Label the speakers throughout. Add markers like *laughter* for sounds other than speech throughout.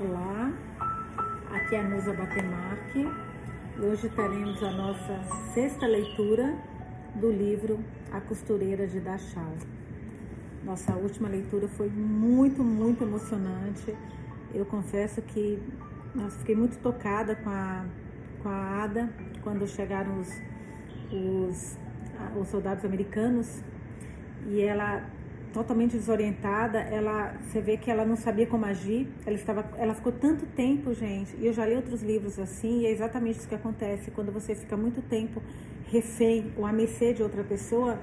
Speaker 1: Olá, aqui é a Nusa Batemarque. Hoje teremos a nossa sexta leitura do livro A Costureira de Dachau. Nossa última leitura foi muito, muito emocionante. Eu confesso que nossa, fiquei muito tocada com a, com a Ada quando chegaram os, os, os soldados americanos e ela totalmente desorientada, ela, você vê que ela não sabia como agir, ela estava, ela ficou tanto tempo, gente, e eu já li outros livros assim, e é exatamente isso que acontece, quando você fica muito tempo refém ou a mercê de outra pessoa,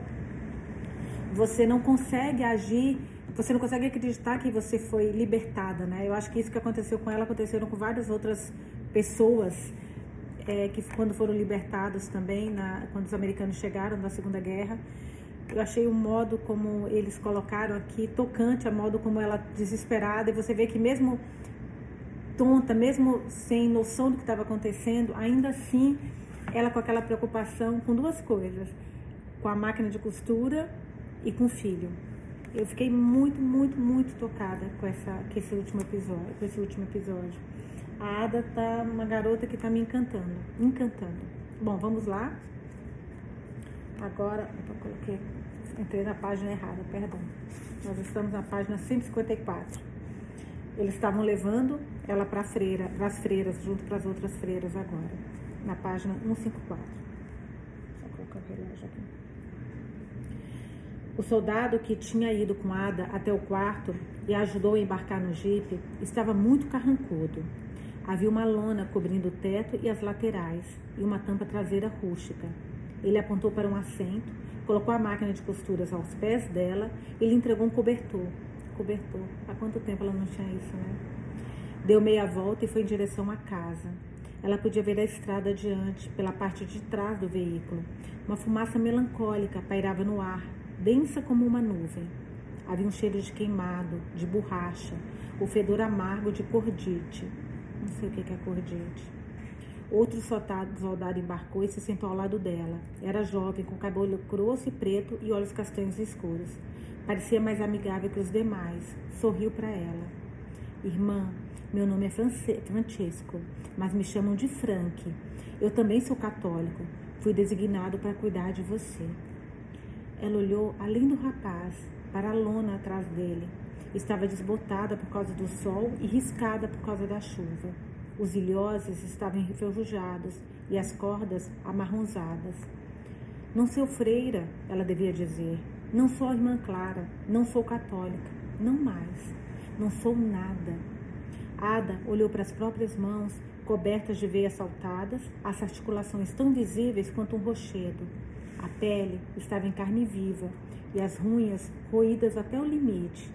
Speaker 1: você não consegue agir, você não consegue acreditar que você foi libertada, né? Eu acho que isso que aconteceu com ela, aconteceu com várias outras pessoas, é, que quando foram libertados também, na, quando os americanos chegaram na Segunda Guerra, eu achei o modo como eles colocaram aqui tocante, a modo como ela desesperada, e você vê que mesmo tonta, mesmo sem noção do que estava acontecendo, ainda assim ela com aquela preocupação com duas coisas, com a máquina de costura e com o filho. Eu fiquei muito, muito, muito tocada com, essa, com esse último episódio, com esse último episódio. A Ada tá uma garota que tá me encantando, encantando. Bom, vamos lá. Agora, eu coloquei, entrei na página errada, perdão. Nós estamos na página 154. Eles estavam levando ela para freira, as freiras, junto para as outras freiras agora, na página 154. Só colocar o relógio aqui. O soldado que tinha ido com Ada até o quarto e ajudou a embarcar no jipe estava muito carrancudo. Havia uma lona cobrindo o teto e as laterais e uma tampa traseira rústica. Ele apontou para um assento, colocou a máquina de costuras aos pés dela e lhe entregou um cobertor. Cobertor. Há quanto tempo ela não tinha isso, né? Deu meia volta e foi em direção à casa. Ela podia ver a estrada adiante, pela parte de trás do veículo. Uma fumaça melancólica pairava no ar, densa como uma nuvem. Havia um cheiro de queimado, de borracha, o fedor amargo de cordite. Não sei o que é cordite. Outro soldado embarcou e se sentou ao lado dela. Era jovem, com cabelo grosso e preto e olhos castanhos escuros. Parecia mais amigável que os demais. Sorriu para ela. Irmã, meu nome é Francesco, mas me chamam de Frank. Eu também sou católico. Fui designado para cuidar de você. Ela olhou além do rapaz, para a lona atrás dele. Estava desbotada por causa do sol e riscada por causa da chuva. Os ilhoses estavam enferrujados e as cordas amarronzadas. Não sou freira, ela devia dizer. Não sou irmã Clara. Não sou católica. Não mais. Não sou nada. Ada olhou para as próprias mãos, cobertas de veias saltadas, as articulações tão visíveis quanto um rochedo. A pele estava em carne viva e as unhas roídas até o limite.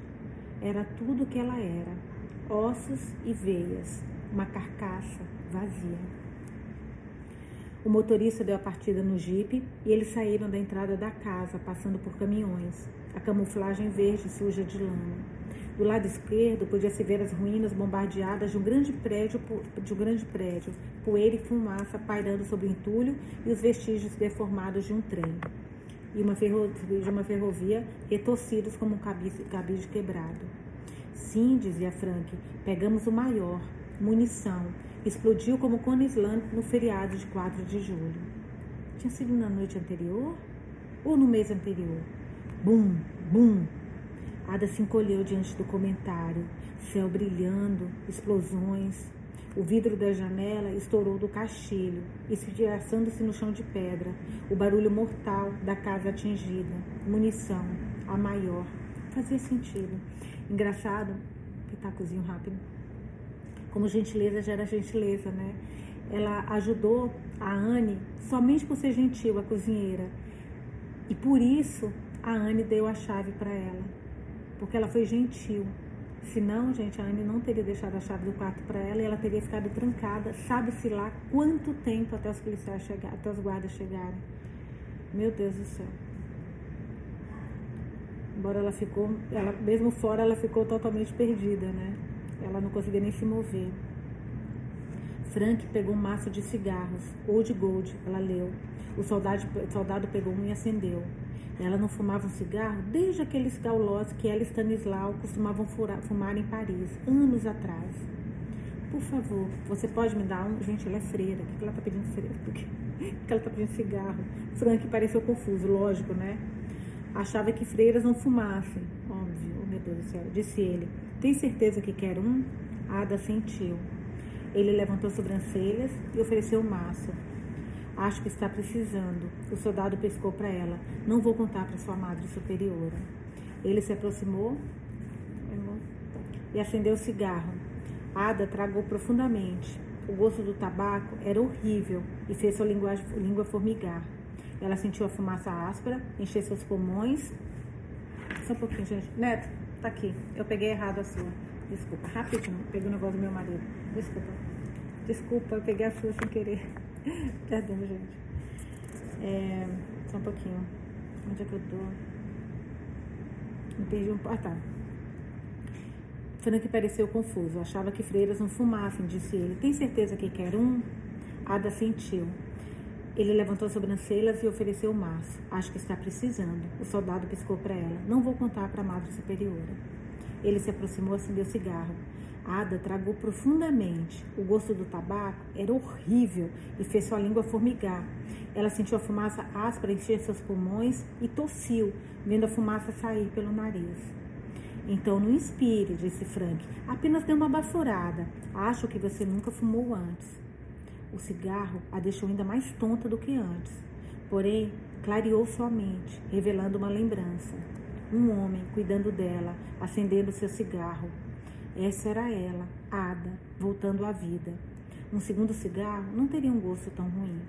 Speaker 1: Era tudo o que ela era: ossos e veias, uma carcaça vazia. O motorista deu a partida no jipe e eles saíram da entrada da casa, passando por caminhões, a camuflagem verde suja de lama. Do lado esquerdo podia-se ver as ruínas bombardeadas de um grande prédio, de um grande prédio, poeira e fumaça pairando sobre o entulho e os vestígios deformados de um trem. E uma de uma ferrovia retorcidos como um cabide quebrado. Sim, dizia Frank, pegamos o maior, munição. Explodiu como cone islâmico no feriado de 4 de julho. Tinha sido na noite anterior ou no mês anterior? Bum, bum. Ada se encolheu diante do comentário. Céu brilhando, explosões. O vidro da janela estourou do caixilho, estilhaçando-se no chão de pedra. O barulho mortal da casa atingida. Munição, a maior. Fazia sentido. Engraçado, pitacozinho rápido como gentileza gera gentileza, né? Ela ajudou a Anne somente por ser gentil, a cozinheira. E por isso a Anne deu a chave para ela, porque ela foi gentil. Senão, gente, a Anne não teria deixado a chave do quarto para ela e ela teria ficado trancada, sabe-se lá quanto tempo até os policiais chegarem, até os guardas chegarem. Meu Deus do céu. Embora ela ficou, ela mesmo fora, ela ficou totalmente perdida, né? Ela não conseguia nem se mover. Frank pegou um maço de cigarros, Old Gold, ela leu. O soldado, soldado pegou um e acendeu. Ela não fumava um cigarro desde aqueles gaulós que ela e Stanislau costumavam furar, fumar em Paris, anos atrás. por favor, você pode me dar um? Gente, ela é freira. O que ela tá pedindo freira? Por que ela tá pedindo *laughs* cigarro? Frank pareceu confuso, lógico, né? Achava que freiras não fumassem. Óbvio, oh, meu Deus do céu. Disse ele. Tem certeza que quer um? Ada sentiu. Ele levantou as sobrancelhas e ofereceu o maço. Acho que está precisando. O soldado pescou para ela. Não vou contar para sua madre superiora. Ele se aproximou e acendeu o cigarro. Ada tragou profundamente. O gosto do tabaco era horrível e fez sua língua formigar. Ela sentiu a fumaça áspera, encher seus pulmões. Só um pouquinho, gente. Neto, tá aqui. Eu peguei errado a sua. Desculpa, rapidinho. Peguei o negócio do meu marido. Desculpa. Desculpa, eu peguei a sua sem querer. *laughs* Perdão, gente. É, só um pouquinho. Onde é que eu tô? Me perdi um. Ah, tá. Frank pareceu confuso. Achava que freiras não fumassem, disse ele. Tem certeza que quer um? Ada sentiu. Ele levantou as sobrancelhas e ofereceu o. Acho que está precisando. O soldado piscou para ela. Não vou contar para a madre superiora. Ele se aproximou e acendeu o cigarro. Ada tragou profundamente. O gosto do tabaco era horrível e fez sua língua formigar. Ela sentiu a fumaça áspera encher seus pulmões e tossiu, vendo a fumaça sair pelo nariz. Então não inspire, disse Frank. Apenas dê uma baforada. Acho que você nunca fumou antes. O cigarro a deixou ainda mais tonta do que antes. Porém, clareou sua mente, revelando uma lembrança. Um homem cuidando dela, acendendo seu cigarro. Essa era ela, Ada, voltando à vida. Um segundo cigarro não teria um gosto tão ruim.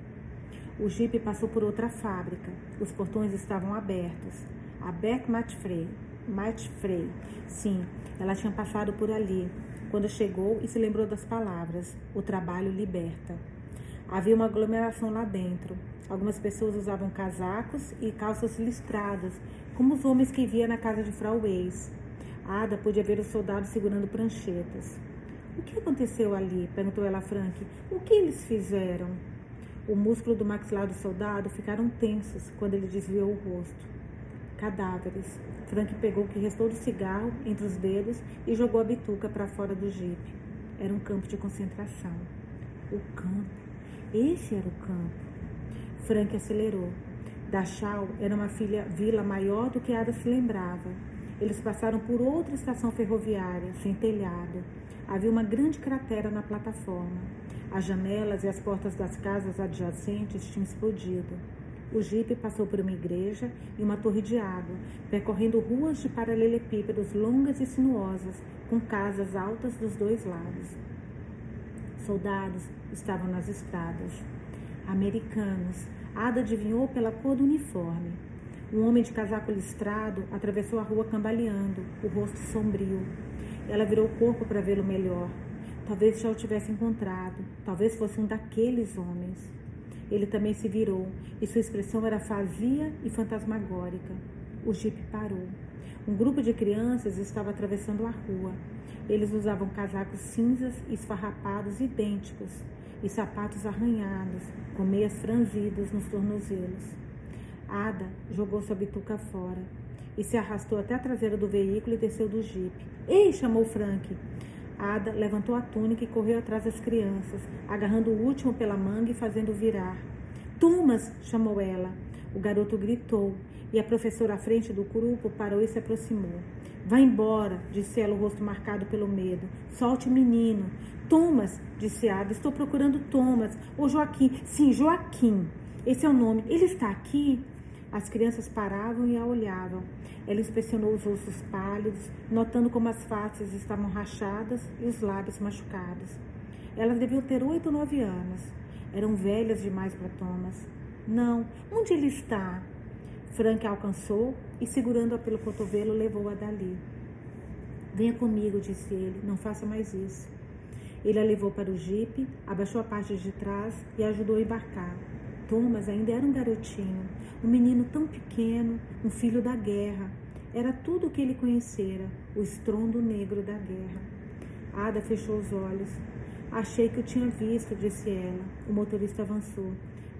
Speaker 1: O jipe passou por outra fábrica. Os portões estavam abertos. A Beck Matfrey Marte Frey. Sim, ela tinha passado por ali quando chegou e se lembrou das palavras: o trabalho liberta. Havia uma aglomeração lá dentro. Algumas pessoas usavam casacos e calças listradas, como os homens que via na casa de Frau Weiss. Ada podia ver os soldados segurando pranchetas. O que aconteceu ali? perguntou ela a Frank. O que eles fizeram? O músculo do maxilar do soldado ficaram tensos quando ele desviou o rosto. Cadáveres. Frank pegou o que restou do cigarro entre os dedos e jogou a bituca para fora do jipe. Era um campo de concentração. O campo. Esse era o campo. Frank acelerou. Dachau era uma filha, vila maior do que Ada se lembrava. Eles passaram por outra estação ferroviária, sem telhado. Havia uma grande cratera na plataforma. As janelas e as portas das casas adjacentes tinham explodido. O jipe passou por uma igreja e uma torre de água, percorrendo ruas de paralelepípedos longas e sinuosas, com casas altas dos dois lados. Soldados estavam nas estradas. Americanos. Ada adivinhou pela cor do uniforme. Um homem de casaco listrado atravessou a rua cambaleando, o rosto sombrio. Ela virou o corpo para vê-lo melhor. Talvez já o tivesse encontrado. Talvez fosse um daqueles homens. Ele também se virou e sua expressão era fazia e fantasmagórica. O jipe parou. Um grupo de crianças estava atravessando a rua. Eles usavam casacos cinzas esfarrapados idênticos e sapatos arranhados, com meias franzidas nos tornozelos. Ada jogou sua bituca fora e se arrastou até a traseira do veículo e desceu do jipe. Ei! chamou Frank. Ada levantou a túnica e correu atrás das crianças, agarrando o último pela manga e fazendo virar. Thomas! chamou ela. O garoto gritou e a professora à frente do grupo parou e se aproximou. Vá embora, disse ela, o rosto marcado pelo medo. Solte o menino. Thomas, disse Ada, estou procurando Thomas. Ou Joaquim. Sim, Joaquim. Esse é o nome. Ele está aqui? As crianças paravam e a olhavam. Ela inspecionou os ossos pálidos, notando como as faces estavam rachadas e os lábios machucados. Elas deviam ter oito ou nove anos. Eram velhas demais para Thomas. Não, onde ele está? Frank a alcançou e, segurando-a pelo cotovelo, levou-a dali. Venha comigo, disse ele, não faça mais isso. Ele a levou para o jipe, abaixou a parte de trás e a ajudou a embarcar. Thomas ainda era um garotinho, um menino tão pequeno, um filho da guerra. Era tudo o que ele conhecera, o estrondo negro da guerra. Ada fechou os olhos. Achei que o tinha visto, disse ela. O motorista avançou.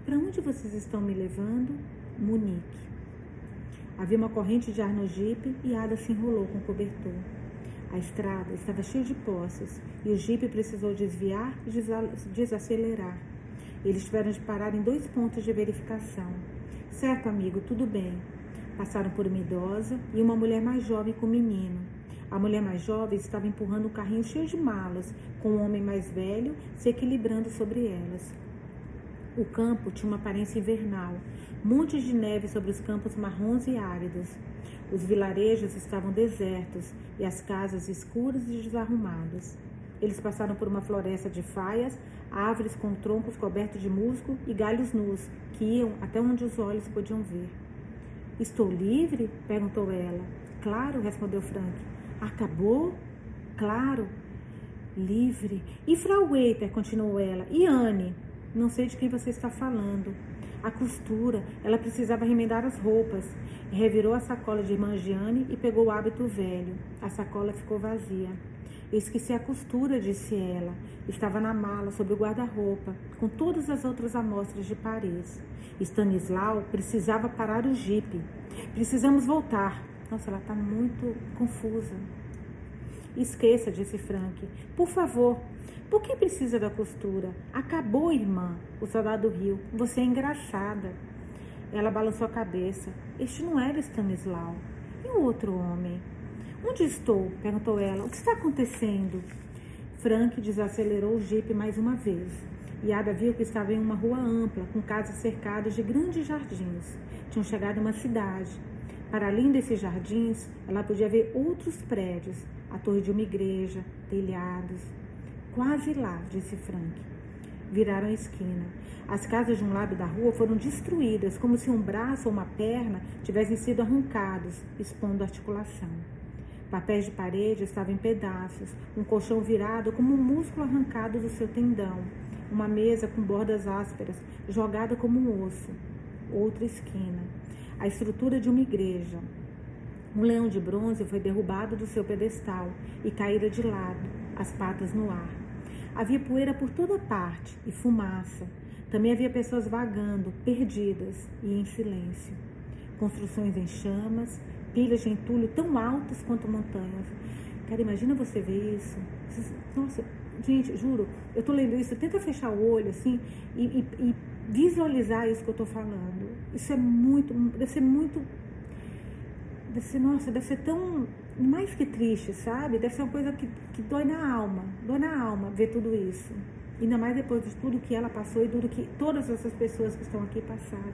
Speaker 1: Para onde vocês estão me levando? Munique. Havia uma corrente de ar no jipe e Ada se enrolou com o cobertor. A estrada estava cheia de poços e o jipe precisou desviar e desacelerar. Eles tiveram de parar em dois pontos de verificação. Certo, amigo, tudo bem. Passaram por uma idosa e uma mulher mais jovem com um menino. A mulher mais jovem estava empurrando um carrinho cheio de malas, com um homem mais velho se equilibrando sobre elas. O campo tinha uma aparência invernal, montes de neve sobre os campos marrons e áridos. Os vilarejos estavam desertos e as casas escuras e desarrumadas. Eles passaram por uma floresta de faias, árvores com troncos cobertos de musgo e galhos nus, que iam até onde os olhos podiam ver. Estou livre? perguntou ela. Claro, respondeu Frank. Acabou? Claro. Livre. E Frau Waiter, continuou ela. E Anne? Não sei de quem você está falando. A costura, ela precisava remendar as roupas. Revirou a sacola de irmã Giane e pegou o hábito velho. A sacola ficou vazia. Esqueci a costura, disse ela. Estava na mala, sobre o guarda-roupa, com todas as outras amostras de Paris. Stanislau precisava parar o jipe. Precisamos voltar. Nossa, ela está muito confusa. Esqueça, disse Frank. Por favor, por que precisa da costura? Acabou, irmã. O soldado riu. Você é engraçada. Ela balançou a cabeça. Este não era Stanislau. E o outro homem? Onde estou? perguntou ela. O que está acontecendo? Frank desacelerou o jipe mais uma vez. E Ada viu que estava em uma rua ampla, com casas cercadas de grandes jardins. Tinham chegado a uma cidade. Para além desses jardins, ela podia ver outros prédios, a torre de uma igreja, telhados. Quase lá, disse Frank. Viraram a esquina. As casas de um lado da rua foram destruídas, como se um braço ou uma perna tivessem sido arrancados, expondo articulação. Papéis de parede estavam em pedaços, um colchão virado como um músculo arrancado do seu tendão uma mesa com bordas ásperas, jogada como um osso. Outra esquina. A estrutura de uma igreja. Um leão de bronze foi derrubado do seu pedestal e caíra de lado, as patas no ar. Havia poeira por toda parte e fumaça. Também havia pessoas vagando, perdidas e em silêncio. Construções em chamas, pilhas de entulho tão altas quanto montanhas. Cara, imagina você ver isso. Nossa, Gente, juro, eu tô lendo isso, tenta fechar o olho assim e, e, e visualizar isso que eu tô falando. Isso é muito, deve ser muito. Deve ser, nossa, deve ser tão. Mais que triste, sabe? Deve ser uma coisa que, que dói na alma. Dói na alma ver tudo isso. Ainda mais depois de tudo que ela passou e tudo que todas essas pessoas que estão aqui passaram.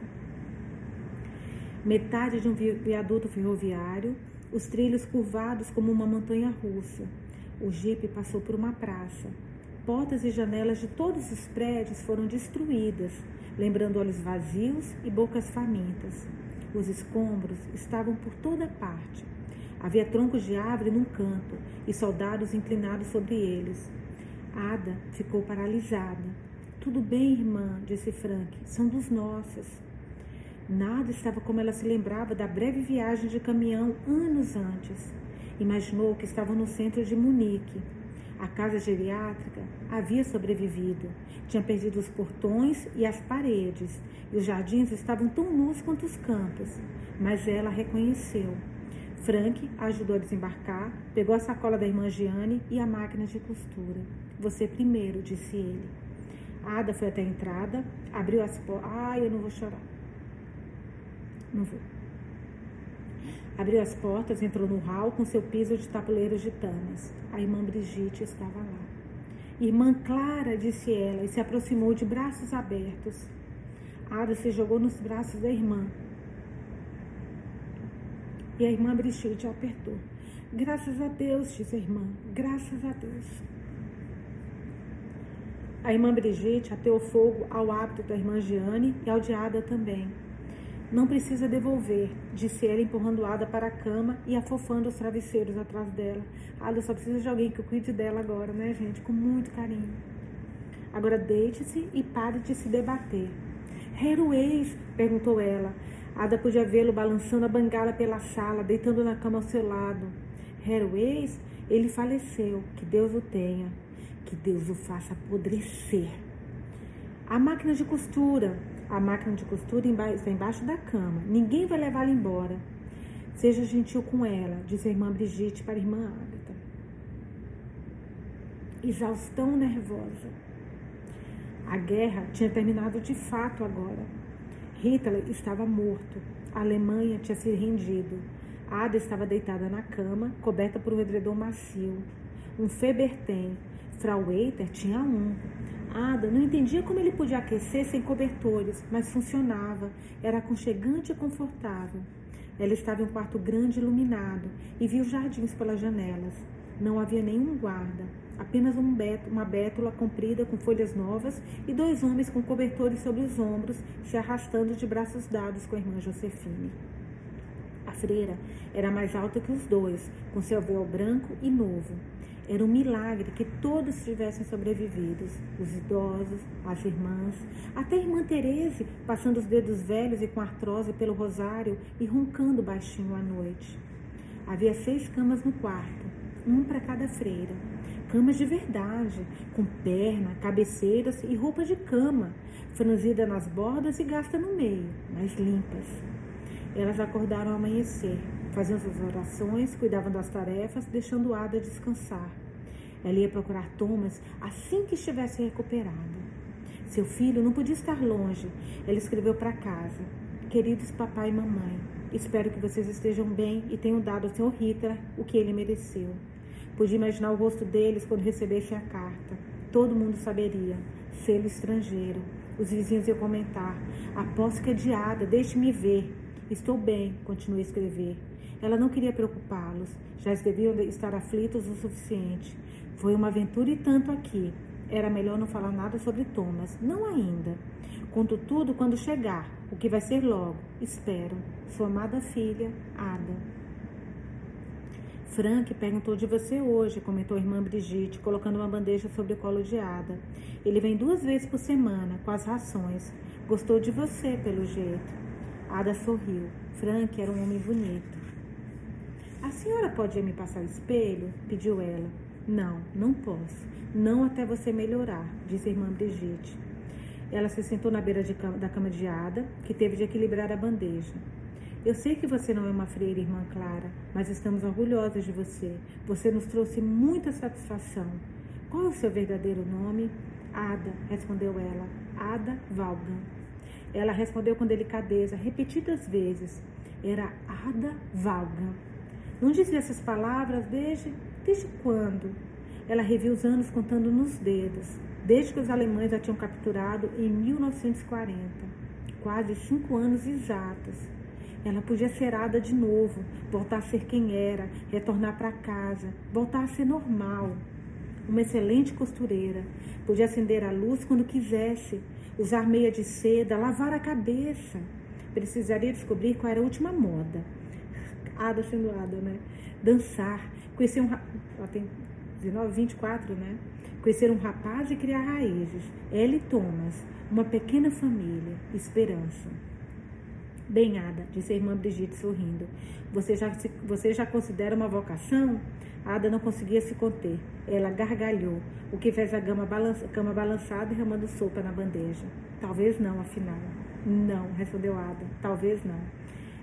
Speaker 1: Metade de um viaduto ferroviário, os trilhos curvados como uma montanha russa o jipe passou por uma praça. Portas e janelas de todos os prédios foram destruídas, lembrando olhos vazios e bocas famintas. Os escombros estavam por toda parte. Havia troncos de árvore num canto e soldados inclinados sobre eles. Ada ficou paralisada. Tudo bem, irmã, disse Frank, são dos nossos. Nada estava como ela se lembrava da breve viagem de caminhão anos antes. Imaginou que estavam no centro de Munique. A casa geriátrica havia sobrevivido. Tinha perdido os portões e as paredes, e os jardins estavam tão nus quanto os campos. Mas ela reconheceu. Frank ajudou a desembarcar, pegou a sacola da irmã Giane e a máquina de costura. Você primeiro, disse ele. Ada foi até a entrada, abriu as portas. Ai, eu não vou chorar. Não vou. Abriu as portas, entrou no hall com seu piso de tabuleiros de tamas. A irmã Brigitte estava lá. Irmã Clara, disse ela, e se aproximou de braços abertos. Ada se jogou nos braços da irmã. E a irmã Brigitte apertou. Graças a Deus, disse a irmã, graças a Deus. A irmã Brigitte ateou fogo ao hábito da irmã Giane e ao de Ada também. Não precisa devolver, disse ela, empurrando Ada para a cama e afofando os travesseiros atrás dela. Ada só precisa de alguém que cuide dela agora, né, gente? Com muito carinho. Agora deite-se e pare de se debater. Heroês? perguntou ela. Ada podia vê-lo balançando a bengala pela sala, deitando na cama ao seu lado. Heroês? Ele faleceu. Que Deus o tenha. Que Deus o faça apodrecer. A máquina de costura, a máquina de costura está embaixo da cama. Ninguém vai levá-la embora. Seja gentil com ela, disse a irmã Brigitte para a irmã Agatha. exaustão nervosa. A guerra tinha terminado de fato agora. Hitler estava morto. A Alemanha tinha se rendido. Ada estava deitada na cama, coberta por um edredom macio. Um Feberten. Frau Eiter tinha um. Ada não entendia como ele podia aquecer sem cobertores, mas funcionava. Era aconchegante e confortável. Ela estava em um quarto grande iluminado e viu jardins pelas janelas. Não havia nenhum guarda, apenas um beto, uma bétula comprida com folhas novas e dois homens com cobertores sobre os ombros se arrastando de braços dados com a irmã Josefine. A freira era mais alta que os dois, com seu véu branco e novo. Era um milagre que todos tivessem sobrevivido, os idosos, as irmãs, até a irmã Terese, passando os dedos velhos e com artrose pelo rosário e roncando baixinho à noite. Havia seis camas no quarto, um para cada freira. Camas de verdade, com perna, cabeceiras e roupa de cama, franzida nas bordas e gasta no meio, mas limpas. Elas acordaram ao amanhecer, faziam suas orações, cuidavam das tarefas, deixando Ada descansar. Ela ia procurar Thomas assim que estivesse recuperada. Seu filho não podia estar longe. Ela escreveu para casa: Queridos papai e mamãe, espero que vocês estejam bem e tenham dado ao Sr. Hitler o que ele mereceu. Podia imaginar o rosto deles quando recebesse a carta. Todo mundo saberia. Selo estrangeiro. Os vizinhos iam comentar: Aposto que é diada, deixe-me ver. Estou bem, continuou a escrever. Ela não queria preocupá-los, já deviam estar aflitos o suficiente. Foi uma aventura e tanto aqui. Era melhor não falar nada sobre Thomas, não ainda. Conto tudo quando chegar, o que vai ser logo. Espero. Sua amada filha, Ada. Frank perguntou de você hoje, comentou a irmã Brigitte, colocando uma bandeja sobre o colo de Ada. Ele vem duas vezes por semana, com as rações. Gostou de você, pelo jeito. Ada sorriu. Frank era um homem bonito. A senhora pode me passar o espelho? pediu ela. Não, não posso. Não até você melhorar, disse a irmã Brigitte. Ela se sentou na beira cama, da cama de Ada, que teve de equilibrar a bandeja. Eu sei que você não é uma freira, irmã Clara, mas estamos orgulhosos de você. Você nos trouxe muita satisfação. Qual é o seu verdadeiro nome? Ada, respondeu ela. Ada Valgan. Ela respondeu com delicadeza, repetidas vezes. Era Ada Valgan. Não dizia essas palavras desde, desde quando? Ela reviu os anos contando nos dedos, desde que os alemães a tinham capturado em 1940. Quase cinco anos exatos. Ela podia ser Ada de novo, voltar a ser quem era, retornar para casa, voltar a ser normal. Uma excelente costureira, podia acender a luz quando quisesse, usar meia de seda, lavar a cabeça. Precisaria descobrir qual era a última moda Ada sendo Ada, né? Dançar, conhecer um ela tem 19, 24, né? Conhecer um rapaz e criar raízes. Ellie Thomas, uma pequena família, esperança. Bem, Ada, disse a irmã Brigitte sorrindo. Você já, você já considera uma vocação? Ada não conseguia se conter. Ela gargalhou, o que fez a balança, cama balançada e ramando sopa na bandeja. Talvez não, afinal. Não, respondeu Ada. Talvez não.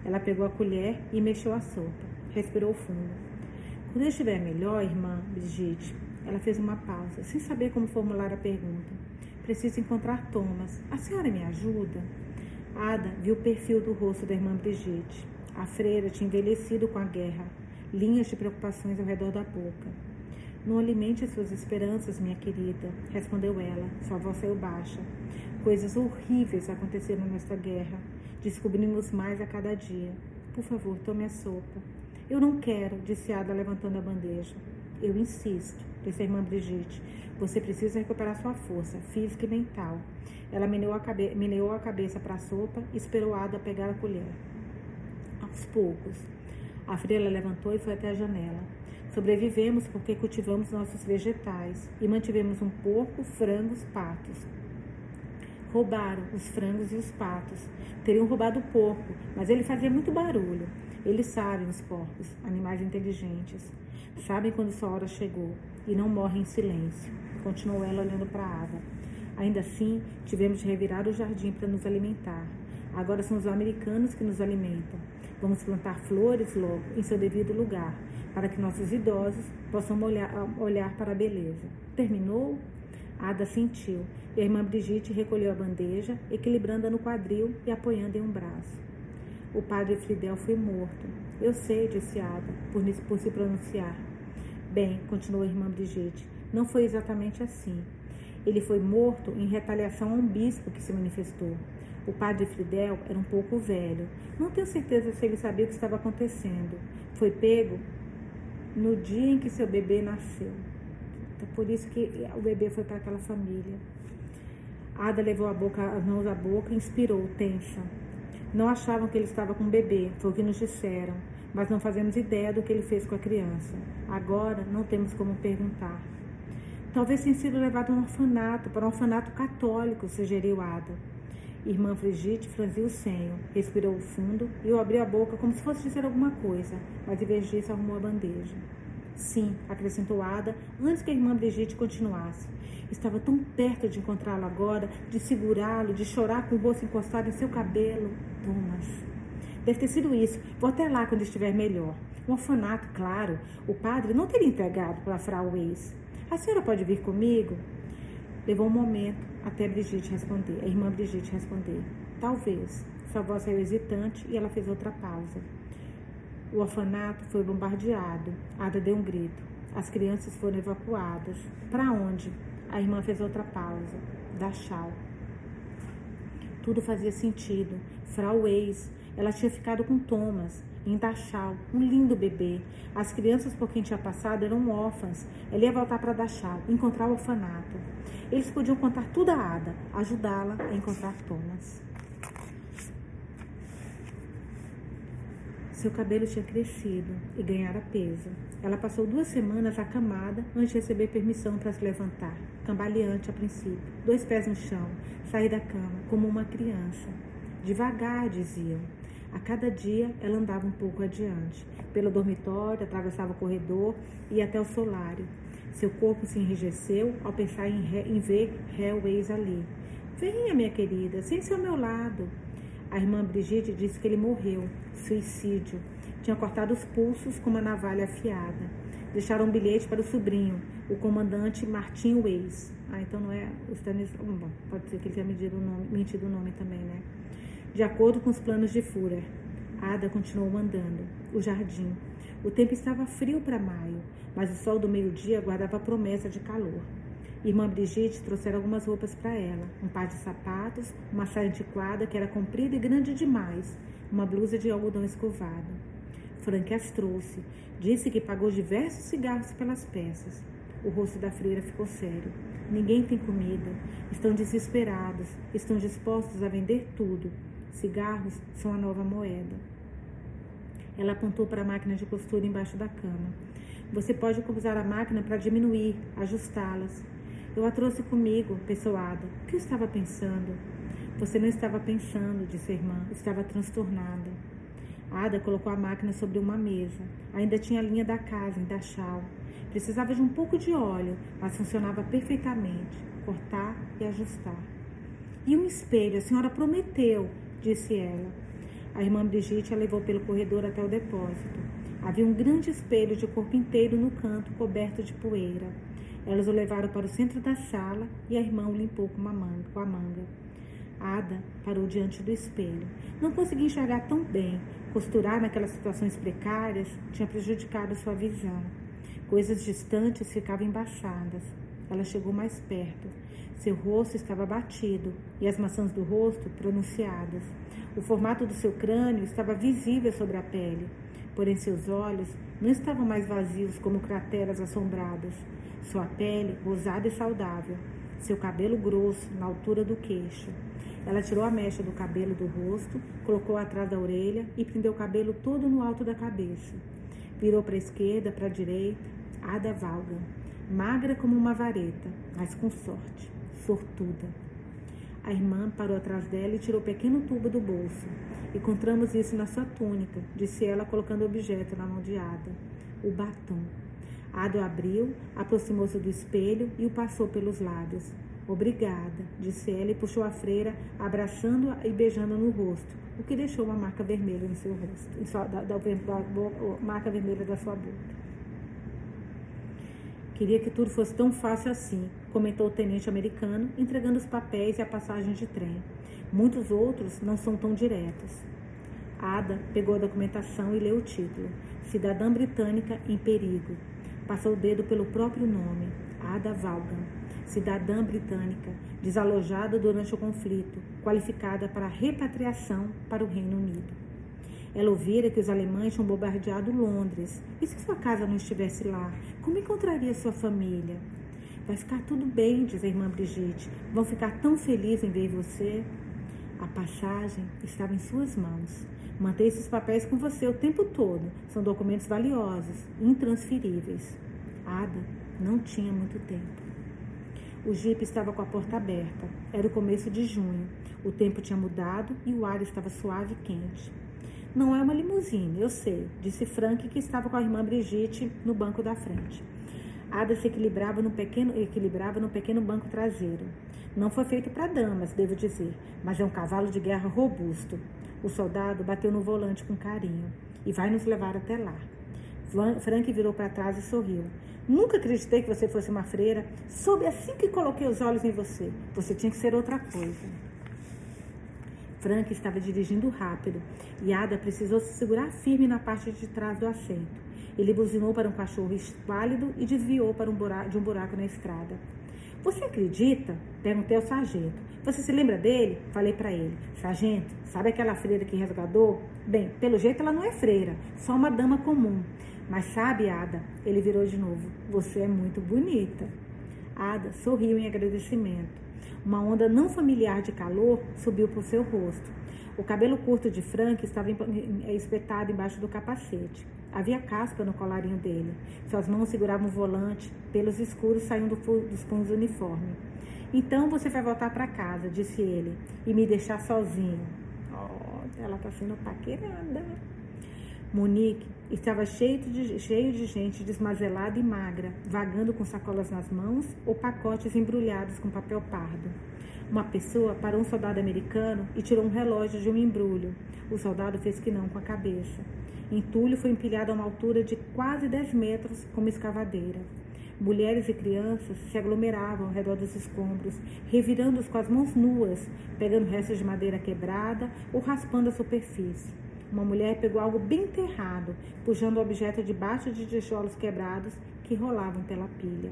Speaker 1: Ela pegou a colher e mexeu a sopa. Respirou fundo. Quando eu estiver melhor, irmã Brigitte, ela fez uma pausa, sem saber como formular a pergunta. Preciso encontrar Thomas. A senhora me ajuda? Ada viu o perfil do rosto da irmã Brigitte. A freira tinha envelhecido com a guerra, linhas de preocupações ao redor da boca. Não alimente as suas esperanças, minha querida, respondeu ela. Sua voz saiu baixa. Coisas horríveis aconteceram nesta guerra. Descobrimos mais a cada dia. Por favor, tome a sopa. Eu não quero, disse Ada levantando a bandeja. Eu insisto, disse a irmã Brigitte. Você precisa recuperar sua força, física e mental. Ela meneou a, cabe meneou a cabeça para a sopa e esperou Ada pegar a colher. Aos poucos. A freira levantou e foi até a janela. Sobrevivemos porque cultivamos nossos vegetais e mantivemos um porco, frangos, patos. Roubaram os frangos e os patos. Teriam roubado o porco, mas ele fazia muito barulho. Eles sabem, os porcos, animais inteligentes. Sabem quando sua hora chegou e não morrem em silêncio. Continuou ela olhando para a água. Ainda assim, tivemos de revirar o jardim para nos alimentar. Agora são os americanos que nos alimentam. Vamos plantar flores logo, em seu devido lugar. para que nossos idosos possam olhar, olhar para a beleza. Terminou? Ada sentiu. E a irmã Brigitte recolheu a bandeja, equilibrando-a no quadril e apoiando em um braço. O padre Fidel foi morto. Eu sei, disse Ada, por, por se pronunciar. Bem, continuou a irmã Brigitte, não foi exatamente assim. Ele foi morto em retaliação a um bispo que se manifestou. O padre Fidel era um pouco velho. Não tenho certeza se ele sabia o que estava acontecendo. Foi pego no dia em que seu bebê nasceu. Então, por isso que o bebê foi para aquela família. Ada levou a boca, as mãos à boca e inspirou, tensa. Não achavam que ele estava com um bebê, foi o que nos disseram, mas não fazemos ideia do que ele fez com a criança. Agora não temos como perguntar. Talvez tenha sido levado a um orfanato, para um orfanato católico, sugeriu Ada. Irmã Brigitte franziu o senho, respirou fundo e eu abri a boca como se fosse dizer alguma coisa, mas em vez disso arrumou a bandeja. Sim, acrescentou Ada, antes que a irmã Brigitte continuasse. Estava tão perto de encontrá-lo agora, de segurá-lo, de chorar com o rosto encostado em seu cabelo. Thomas. Deve ter sido isso. Vou até lá quando estiver melhor. Um orfanato, claro. O padre não teria entregado para Frau Weiss. A senhora pode vir comigo? Levou um momento até Brigitte responder, a irmã Brigitte responder. Talvez. Sua voz saiu hesitante e ela fez outra pausa. O orfanato foi bombardeado. Ada deu um grito. As crianças foram evacuadas. Para onde? A irmã fez outra pausa. Dachau. Tudo fazia sentido. Frau Eis. Ela tinha ficado com Thomas em Dachau, um lindo bebê. As crianças por quem tinha passado eram órfãs. Ela ia voltar para Dachau, encontrar o orfanato. Eles podiam contar tudo a Ada, ajudá-la a encontrar Thomas. Seu cabelo tinha crescido e ganhara peso. Ela passou duas semanas acamada antes de receber permissão para se levantar, cambaleante a princípio, dois pés no chão, sair da cama como uma criança. Devagar, diziam. A cada dia ela andava um pouco adiante. Pelo dormitório, atravessava o corredor e até o solário. Seu corpo se enrijeceu ao pensar em, em ver Hellways ali. Venha, minha querida, sente-se ao meu lado. A irmã Brigitte disse que ele morreu, suicídio. Tinha cortado os pulsos com uma navalha afiada. Deixaram um bilhete para o sobrinho, o comandante Martin Weiss. Ah, então não é o Stanislau. Bom, pode ser que ele tenha mentido o nome, mentido o nome também, né? De acordo com os planos de Führer. Ada continuou andando. O jardim. O tempo estava frio para maio, mas o sol do meio-dia guardava promessa de calor. Irmã Brigitte trouxera algumas roupas para ela: um par de sapatos, uma saia antiquada que era comprida e grande demais, uma blusa de algodão escovado. Frank as trouxe. Disse que pagou diversos cigarros pelas peças. O rosto da freira ficou sério. Ninguém tem comida. Estão desesperados. Estão dispostos a vender tudo. Cigarros são a nova moeda. Ela apontou para a máquina de costura embaixo da cama. Você pode usar a máquina para diminuir, ajustá-las. Eu a trouxe comigo, pessoada. O que eu estava pensando? Você não estava pensando, disse a irmã. Estava transtornada. Ada colocou a máquina sobre uma mesa. Ainda tinha a linha da casa, em Dachau. Precisava de um pouco de óleo, mas funcionava perfeitamente. Cortar e ajustar. E um espelho, a senhora prometeu, disse ela. A irmã Brigitte a levou pelo corredor até o depósito. Havia um grande espelho de corpo inteiro no canto, coberto de poeira. Elas o levaram para o centro da sala e a irmã o limpou com, manga, com a manga. Ada parou diante do espelho. Não conseguia enxergar tão bem. Costurar naquelas situações precárias tinha prejudicado sua visão. Coisas distantes ficavam embaçadas. Ela chegou mais perto. Seu rosto estava batido e as maçãs do rosto pronunciadas. O formato do seu crânio estava visível sobre a pele, porém seus olhos não estavam mais vazios como crateras assombradas. Sua pele rosada e saudável, seu cabelo grosso na altura do queixo. Ela tirou a mecha do cabelo do rosto, colocou atrás da orelha e prendeu o cabelo todo no alto da cabeça. Virou para a esquerda, para a direita, Ada Valga, magra como uma vareta, mas com sorte, sortuda. A irmã parou atrás dela e tirou o pequeno tubo do bolso. Encontramos isso na sua túnica, disse ela, colocando o objeto na mão de Ada. O batom. Ada abriu, aproximou-se do espelho e o passou pelos lábios. Obrigada, disse ela e puxou a freira, abraçando-a e beijando no rosto, o que deixou uma marca vermelha no seu rosto, da, da, da, da marca vermelha da sua boca. Queria que tudo fosse tão fácil assim, comentou o tenente americano, entregando os papéis e a passagem de trem. Muitos outros não são tão diretos. Ada pegou a documentação e leu o título: Cidadã Britânica em Perigo. Passou o dedo pelo próprio nome: Ada Vaughan, cidadã britânica, desalojada durante o conflito, qualificada para repatriação para o Reino Unido. Ela ouvira que os alemães tinham bombardeado Londres. E se sua casa não estivesse lá? Como encontraria sua família? Vai ficar tudo bem, diz a irmã Brigitte. Vão ficar tão felizes em ver você. A passagem estava em suas mãos. Mantenha esses papéis com você o tempo todo. São documentos valiosos, intransferíveis. Ada não tinha muito tempo. O jipe estava com a porta aberta. Era o começo de junho. O tempo tinha mudado e o ar estava suave e quente. Não é uma limusine, eu sei, disse Frank, que estava com a irmã Brigitte no banco da frente. Ada se equilibrava no pequeno, equilibrava no pequeno banco traseiro. Não foi feito para damas, devo dizer, mas é um cavalo de guerra robusto. O soldado bateu no volante com carinho. E vai nos levar até lá. Frank virou para trás e sorriu. Nunca acreditei que você fosse uma freira. Soube assim que coloquei os olhos em você. Você tinha que ser outra coisa. Frank estava dirigindo rápido e Ada precisou se segurar firme na parte de trás do assento. Ele buzinou para um cachorro esquálido e desviou para um buraco, de um buraco na estrada. Você acredita? Perguntei ao sargento. Você se lembra dele? Falei para ele. Sargento, sabe aquela freira que resgatou? Bem, pelo jeito ela não é freira, só uma dama comum. Mas sabe, Ada, ele virou de novo. Você é muito bonita. Ada sorriu em agradecimento. Uma onda não familiar de calor subiu por seu rosto. O cabelo curto de Frank estava espetado embaixo do capacete. Havia casca no colarinho dele. Suas mãos seguravam o volante, pelos escuros saindo dos punhos do uniforme. Então você vai voltar para casa, disse ele, e me deixar sozinho. Oh, ela está sendo paquerada. Monique estava cheio de, cheio de gente desmazelada e magra, vagando com sacolas nas mãos ou pacotes embrulhados com papel pardo. Uma pessoa parou um soldado americano e tirou um relógio de um embrulho. O soldado fez que não com a cabeça. Entulho foi empilhado a uma altura de quase 10 metros com uma escavadeira. Mulheres e crianças se aglomeravam ao redor dos escombros, revirando-os com as mãos nuas, pegando restos de madeira quebrada ou raspando a superfície. Uma mulher pegou algo bem enterrado, puxando o objeto debaixo de tijolos quebrados que rolavam pela pilha.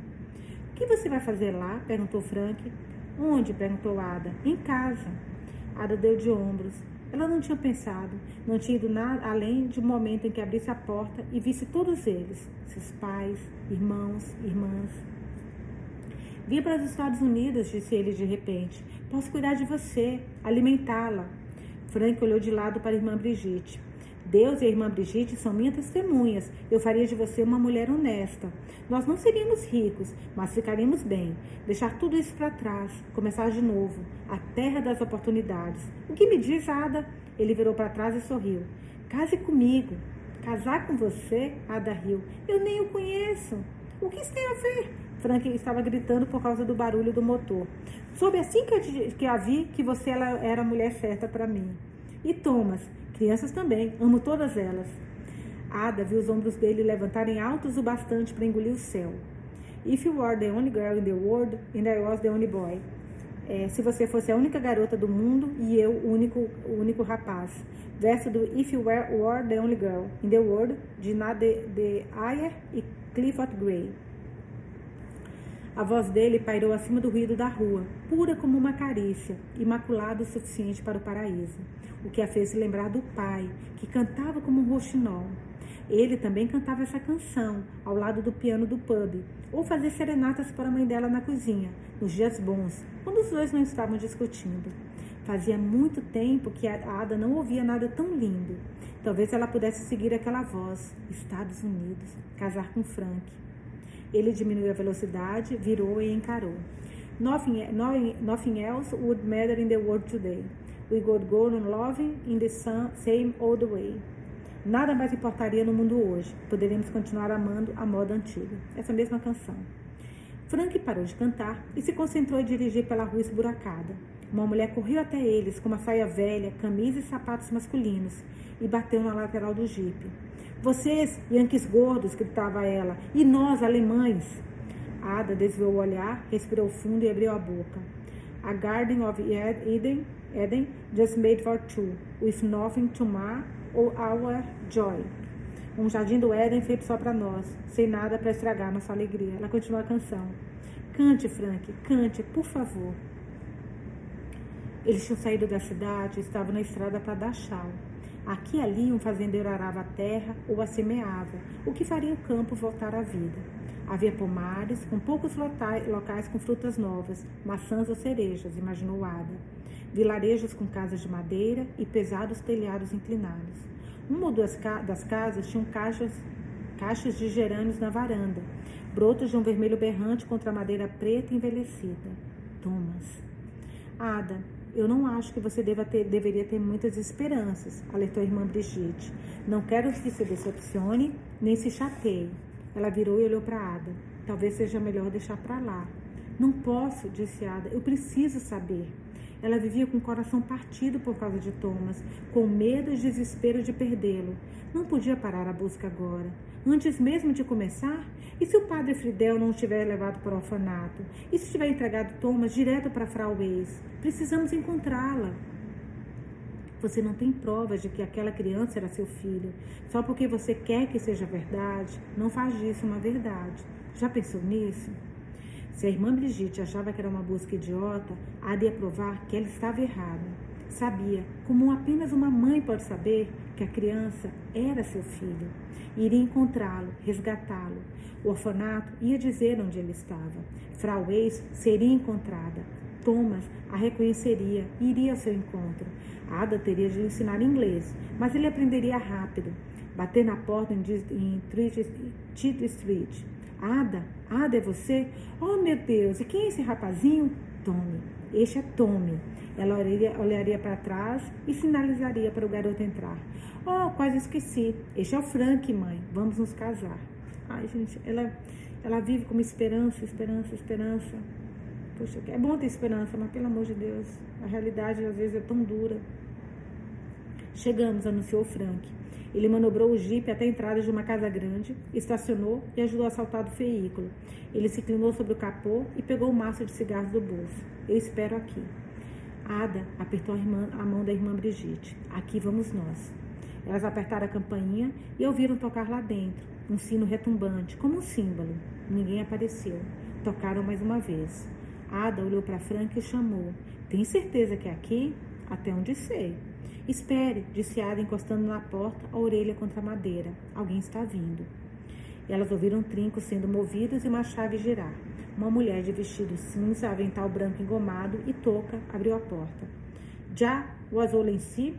Speaker 1: O que você vai fazer lá? perguntou Frank. Onde? perguntou Ada. Em casa. Ada deu de ombros. Ela não tinha pensado, não tinha ido nada além de um momento em que abrisse a porta e visse todos eles, seus pais, irmãos, irmãs. Vim para os Estados Unidos, disse ele de repente. Posso cuidar de você, alimentá-la, Frank olhou de lado para a irmã Brigitte. Deus e a irmã Brigitte são minhas testemunhas. Eu faria de você uma mulher honesta. Nós não seríamos ricos, mas ficaríamos bem. Deixar tudo isso para trás, começar de novo. A terra das oportunidades. O que me diz, Ada? Ele virou para trás e sorriu. Case comigo. Casar com você? Ada riu. Eu nem o conheço. O que isso tem a ver? Frank estava gritando por causa do barulho do motor. Soube assim que, eu, que a vi que você era a mulher certa para mim. E Thomas, crianças também, amo todas elas. Ada viu os ombros dele levantarem altos o bastante para engolir o céu. If you were the only girl in the world and I was the only boy. É, se você fosse a única garota do mundo e eu o único, o único rapaz. Verso do If You Were, were the Only Girl in the World, de Nade de Ayer e Clifford Gray. A voz dele pairou acima do ruído da rua, pura como uma carícia, imaculada o suficiente para o paraíso, o que a fez lembrar do pai, que cantava como um roxinol. Ele também cantava essa canção ao lado do piano do pub, ou fazia serenatas para a mãe dela na cozinha, nos dias bons, quando os dois não estavam discutindo. Fazia muito tempo que a Ada não ouvia nada tão lindo. Talvez ela pudesse seguir aquela voz, Estados Unidos, casar com Frank. Ele diminuiu a velocidade, virou e encarou. Nothing, nothing else would matter in the world today. We would go on loving in the same old way. Nada mais importaria no mundo hoje. Poderíamos continuar amando a moda antiga. Essa mesma canção. Frank parou de cantar e se concentrou em dirigir pela rua esburacada. Uma mulher correu até eles com uma saia velha, camisa e sapatos masculinos e bateu na lateral do jipe. Vocês, yankees gordos, gritava ela, e nós, alemães. Ada desviou o olhar, respirou fundo e abriu a boca. A Garden of Eden, Eden just made for two, with nothing to mar our joy. Um jardim do Éden feito só para nós, sem nada para estragar nossa alegria. Ela continua a canção. Cante, Frank, cante, por favor. Eles tinham saído da cidade, estavam na estrada para Dachau. Aqui e ali um fazendeiro arava a terra ou a semeava, o que faria o campo voltar à vida. Havia pomares com poucos locais com frutas novas, maçãs ou cerejas, imaginou Ada. Vilarejos com casas de madeira e pesados telhados inclinados. Uma ou duas das casas tinham caixas, caixas de gerânios na varanda, brotos de um vermelho berrante contra a madeira preta envelhecida. Thomas. Ada, eu não acho que você deva ter, deveria ter muitas esperanças, alertou a irmã Brigitte. Não quero que se decepcione nem se chateie. Ela virou e olhou para Ada. Talvez seja melhor deixar para lá. Não posso, disse Ada. Eu preciso saber. Ela vivia com o coração partido por causa de Thomas, com medo e desespero de perdê-lo. Não podia parar a busca agora. Antes mesmo de começar, e se o padre Fridel não o tiver levado para o orfanato? E se tiver entregado Thomas direto para Frau Weiss? Precisamos encontrá-la. Você não tem provas de que aquela criança era seu filho. Só porque você quer que seja verdade, não faz disso uma verdade. Já pensou nisso? Se a irmã Brigitte achava que era uma busca idiota, há de provar que ela estava errada. Sabia, como apenas uma mãe pode saber, que a criança era seu filho. Iria encontrá-lo, resgatá-lo. O orfanato ia dizer onde ele estava. Frau Weiss seria encontrada. Thomas a reconheceria e iria ao seu encontro. Ada teria de ensinar inglês, mas ele aprenderia rápido. Bater na porta em Tite Street. Ada, Ada é você? Oh, meu Deus, e quem é esse rapazinho? Tommy. Este é Tommy. Ela olharia, olharia para trás e sinalizaria para o garoto entrar. Oh, quase esqueci. Este é o Frank, mãe. Vamos nos casar. Ai, gente, ela, ela vive com esperança, esperança, esperança. Poxa, é bom ter esperança, mas pelo amor de Deus, a realidade às vezes é tão dura. Chegamos, anunciou Frank. Ele manobrou o jipe até a entrada de uma casa grande, estacionou e ajudou a saltar do veículo. Ele se inclinou sobre o capô e pegou o maço de cigarros do bolso. Eu espero aqui. Ada apertou a, irmã, a mão da irmã Brigitte. Aqui vamos nós. Elas apertaram a campainha e ouviram tocar lá dentro, um sino retumbante, como um símbolo. Ninguém apareceu. Tocaram mais uma vez. Ada olhou para Frank e chamou. Tem certeza que é aqui? Até onde sei. Espere, disse Ada, encostando na porta, a orelha contra a madeira. Alguém está vindo. Elas ouviram trincos sendo movidos e uma chave girar. Uma mulher de vestido cinza, avental branco engomado e touca abriu a porta. Já was si?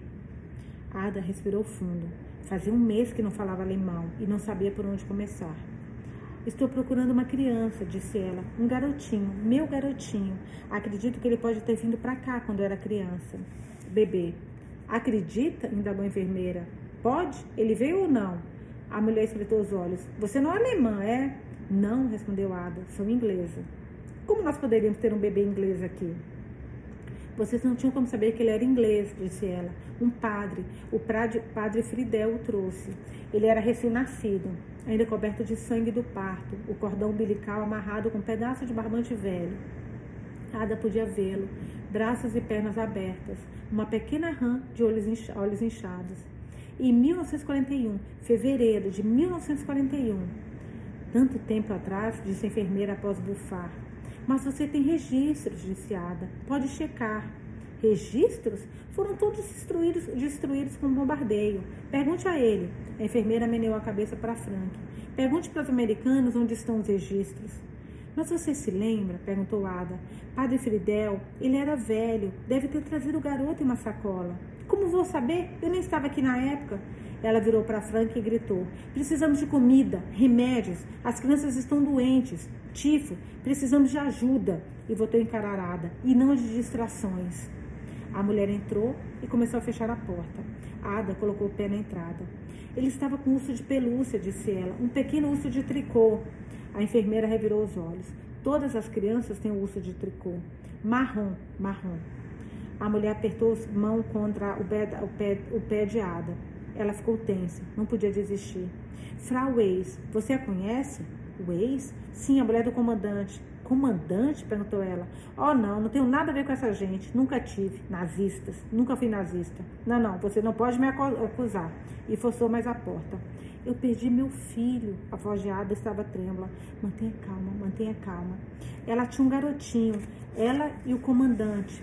Speaker 1: Ada respirou fundo. Fazia um mês que não falava alemão e não sabia por onde começar. Estou procurando uma criança, disse ela. Um garotinho, meu garotinho. Acredito que ele pode ter vindo para cá quando era criança. Bebê, Acredita? indagou a enfermeira. Pode? Ele veio ou não? A mulher espretou os olhos. Você não é alemã, é? Não, respondeu Ada. Sou inglesa. Como nós poderíamos ter um bebê inglês aqui? Vocês não tinham como saber que ele era inglês, disse ela. Um padre, o padre Fridel o trouxe. Ele era recém-nascido, ainda coberto de sangue do parto, o cordão umbilical amarrado com um pedaço de barbante velho. Ada podia vê-lo, braços e pernas abertas, uma pequena rã de olhos inchados. Em 1941, fevereiro de 1941, tanto tempo atrás, disse a enfermeira após bufar. Mas você tem registros, disse Ada. Pode checar. Registros? Foram todos destruídos, destruídos com bombardeio. Pergunte a ele. A enfermeira meneou a cabeça para Frank. Pergunte para os americanos onde estão os registros. Mas você se lembra? perguntou Ada. Padre Fridel, ele era velho, deve ter trazido o garoto em uma sacola. Como vou saber? Eu nem estava aqui na época. Ela virou para Frank e gritou: Precisamos de comida, remédios, as crianças estão doentes, tifo, precisamos de ajuda. E voltou encararada, e não de distrações. A mulher entrou e começou a fechar a porta. Ada colocou o pé na entrada. Ele estava com um urso de pelúcia, disse ela, um pequeno urso de tricô. A enfermeira revirou os olhos. Todas as crianças têm o urso de tricô. Marrom, marrom. A mulher apertou a mão contra o pé, o, pé, o pé de Ada. Ela ficou tensa, não podia desistir. Frau Weiss, você a conhece? Ex? Sim, a mulher do comandante. Comandante? perguntou ela. Oh, não, não tenho nada a ver com essa gente. Nunca tive. Nazistas. Nunca fui nazista. Não, não, você não pode me acusar. E forçou mais a porta. Eu perdi meu filho. A voz de Ada estava trêmula. Mantenha calma, mantenha calma. Ela tinha um garotinho. Ela e o comandante.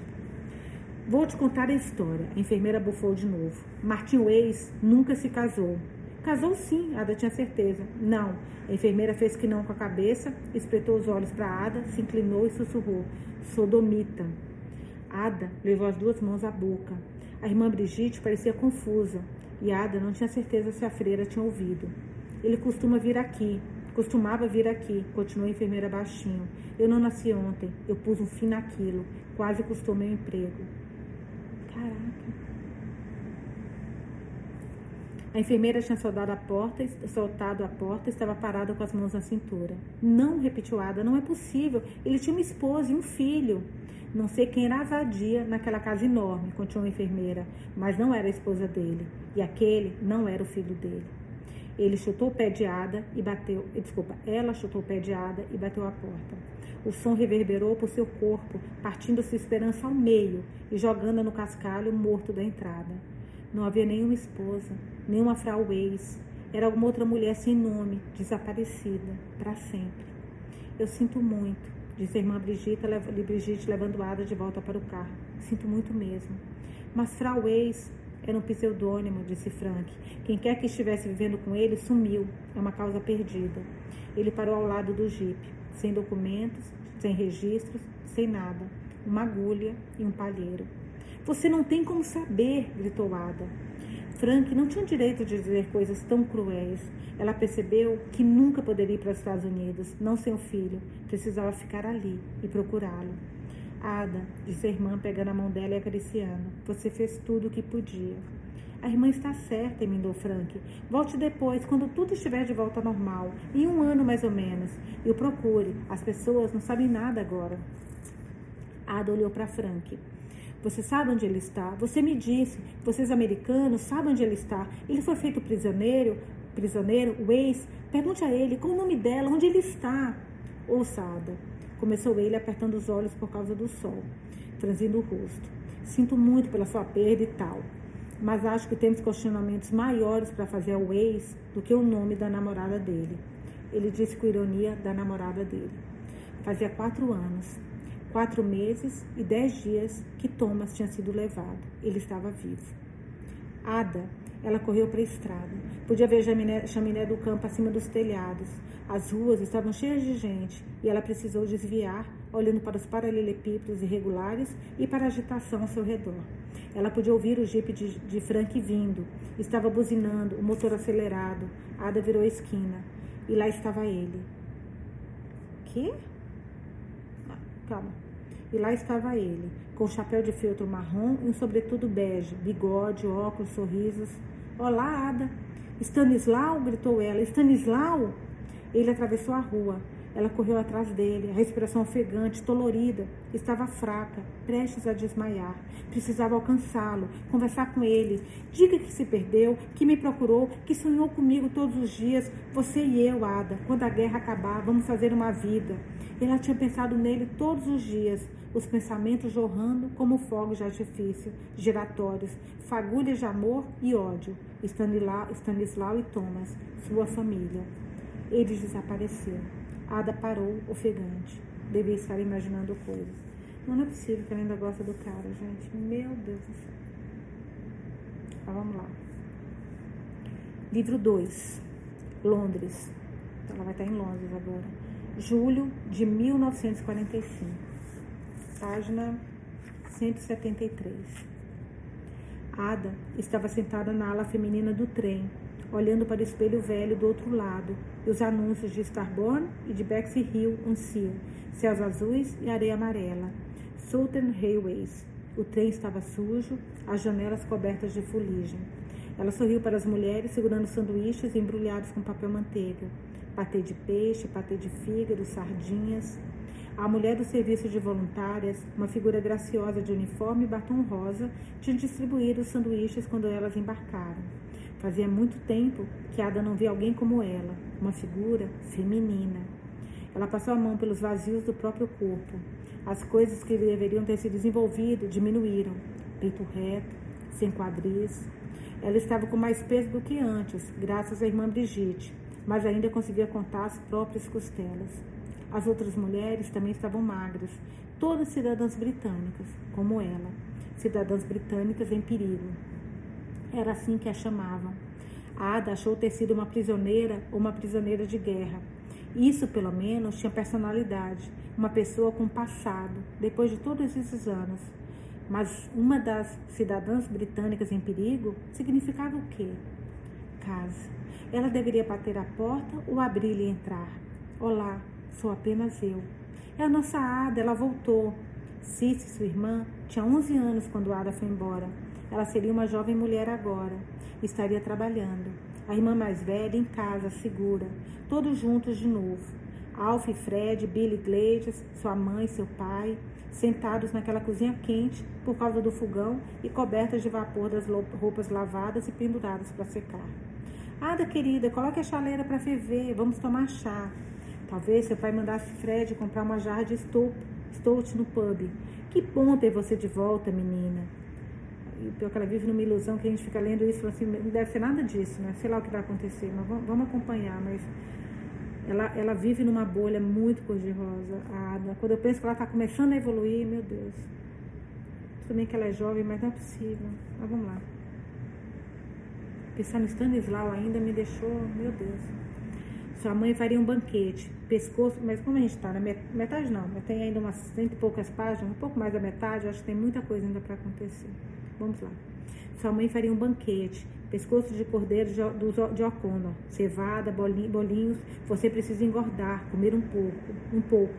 Speaker 1: Vou te contar a história. A enfermeira bufou de novo. Martin Weiss nunca se casou. Casou sim, Ada tinha certeza. Não. A enfermeira fez que não com a cabeça, espretou os olhos para Ada, se inclinou e sussurrou: Sodomita. Ada levou as duas mãos à boca. A irmã Brigitte parecia confusa e Ada não tinha certeza se a freira tinha ouvido. Ele costuma vir aqui, costumava vir aqui, continuou a enfermeira baixinho. Eu não nasci ontem, eu pus um fim naquilo, quase custou meu emprego. Caraca. A enfermeira tinha soldado a porta, soltado a porta, estava parada com as mãos na cintura. Não, repetiu Ada, não é possível. Ele tinha uma esposa e um filho. Não sei quem era a vadia naquela casa enorme, continuou a enfermeira, mas não era a esposa dele. E aquele não era o filho dele. Ele chutou o pé de Ada e bateu. Desculpa, ela chutou o pé de Ada e bateu a porta. O som reverberou por seu corpo, partindo sua esperança ao meio e jogando no cascalho morto da entrada. Não havia nenhuma esposa, nenhuma frau ex. Era alguma outra mulher sem nome, desaparecida, para sempre. Eu sinto muito, disse a irmã Brigitte, Brigitte levando Ada de volta para o carro. Sinto muito mesmo. Mas frau ex era um pseudônimo, disse Frank. Quem quer que estivesse vivendo com ele sumiu. É uma causa perdida. Ele parou ao lado do jipe, sem documentos, sem registros, sem nada. Uma agulha e um palheiro. Você não tem como saber, gritou Ada. Frank não tinha direito de dizer coisas tão cruéis. Ela percebeu que nunca poderia ir para os Estados Unidos, não sem o filho. Precisava ficar ali e procurá-lo. Ada, disse a irmã, pegando a mão dela e acariciando. Você fez tudo o que podia. A irmã está certa, emendou Frank. Volte depois, quando tudo estiver de volta ao normal, em um ano mais ou menos. E o procure. As pessoas não sabem nada agora. Ada olhou para Frank. Você sabe onde ele está? Você me disse. Vocês americanos sabem onde ele está. Ele foi feito prisioneiro, prisioneiro, o ex. Pergunte a ele qual o nome dela, onde ele está. Ouçada. Começou ele apertando os olhos por causa do sol, franzindo o rosto. Sinto muito pela sua perda e tal. Mas acho que temos questionamentos maiores para fazer ao ex do que o nome da namorada dele. Ele disse com ironia da namorada dele. Fazia quatro anos quatro meses e dez dias que Thomas tinha sido levado. Ele estava vivo. Ada, ela correu para a estrada. Podia ver a chaminé do campo acima dos telhados. As ruas estavam cheias de gente e ela precisou desviar, olhando para os paralelepípedos irregulares e para a agitação ao seu redor. Ela podia ouvir o jipe de, de Frank vindo. Estava buzinando, o motor acelerado. Ada virou a esquina e lá estava ele. Que? calma. E lá estava ele, com chapéu de feltro marrom e um sobretudo bege, bigode, óculos, sorrisos. Olá, Ada. Stanislau, gritou ela. Stanislau? Ele atravessou a rua. Ela correu atrás dele, a respiração ofegante, dolorida. Estava fraca, prestes a desmaiar. Precisava alcançá-lo, conversar com ele. Diga que se perdeu, que me procurou, que sonhou comigo todos os dias. Você e eu, Ada. Quando a guerra acabar, vamos fazer uma vida. Ela tinha pensado nele todos os dias, os pensamentos jorrando como fogos de artifício, giratórios, fagulhas de amor e ódio. Stanislau, e Thomas, sua família. Ele desapareceu. Ada parou, ofegante. Devia estar imaginando coisas. Não é possível que ela ainda gosta do cara, gente. Meu Deus do céu. Então, vamos lá. Livro 2. Londres. Ela vai estar em Londres agora julho de 1945, página 173. Ada estava sentada na ala feminina do trem, olhando para o espelho velho do outro lado e os anúncios de Starborn e de Bexley Hill Unseal, céus azuis e areia amarela. Southern Railways. O trem estava sujo, as janelas cobertas de fuligem. Ela sorriu para as mulheres segurando sanduíches embrulhados com papel manteiga patê de peixe, patê de fígado, sardinhas. A mulher do serviço de voluntárias, uma figura graciosa de uniforme e batom rosa, tinha distribuído os sanduíches quando elas embarcaram. Fazia muito tempo que Ada não via alguém como ela, uma figura feminina. Ela passou a mão pelos vazios do próprio corpo. As coisas que deveriam ter se desenvolvido diminuíram. Peito reto, sem quadris. Ela estava com mais peso do que antes, graças à irmã Brigitte, mas ainda conseguia contar as próprias costelas. As outras mulheres também estavam magras, todas cidadãs britânicas, como ela, cidadãs britânicas em perigo. Era assim que a chamavam. Ada achou ter sido uma prisioneira ou uma prisioneira de guerra. Isso, pelo menos, tinha personalidade, uma pessoa com passado, depois de todos esses anos. Mas uma das cidadãs britânicas em perigo significava o quê? Casa. Ela deveria bater a porta ou abrir-lhe e entrar. Olá, sou apenas eu. É a nossa Ada, ela voltou. Cici, sua irmã, tinha 11 anos quando Ada foi embora. Ela seria uma jovem mulher agora. Estaria trabalhando. A irmã mais velha em casa, segura. Todos juntos de novo. Alf e Fred, Billy Gleides, sua mãe e seu pai, sentados naquela cozinha quente por causa do fogão e cobertas de vapor das roupas lavadas e penduradas para secar. Ada, querida, coloque a chaleira para ferver, vamos tomar chá. Talvez seu pai mandasse Fred comprar uma jarra de stout no pub. Que bom ter você de volta, menina e pior que ela vive numa ilusão que a gente fica lendo isso assim, não deve ser nada disso, né? Sei lá o que vai acontecer, mas vamos, acompanhar, mas ela, ela vive numa bolha muito cor-de-rosa, Ada. Quando eu penso que ela está começando a evoluir, meu Deus. Também que ela é jovem, mas não é possível. Mas vamos lá. Pensar no Stanislau ainda me deixou, meu Deus. Sua mãe faria um banquete, pescoço, mas como a gente está na metade não, mas tem ainda umas cento e poucas páginas, um pouco mais da metade, acho que tem muita coisa ainda para acontecer. Vamos lá. Sua mãe faria um banquete, pescoço de cordeiro de, O'Connor, cevada, bolinhos. Você precisa engordar, comer um pouco, um pouco.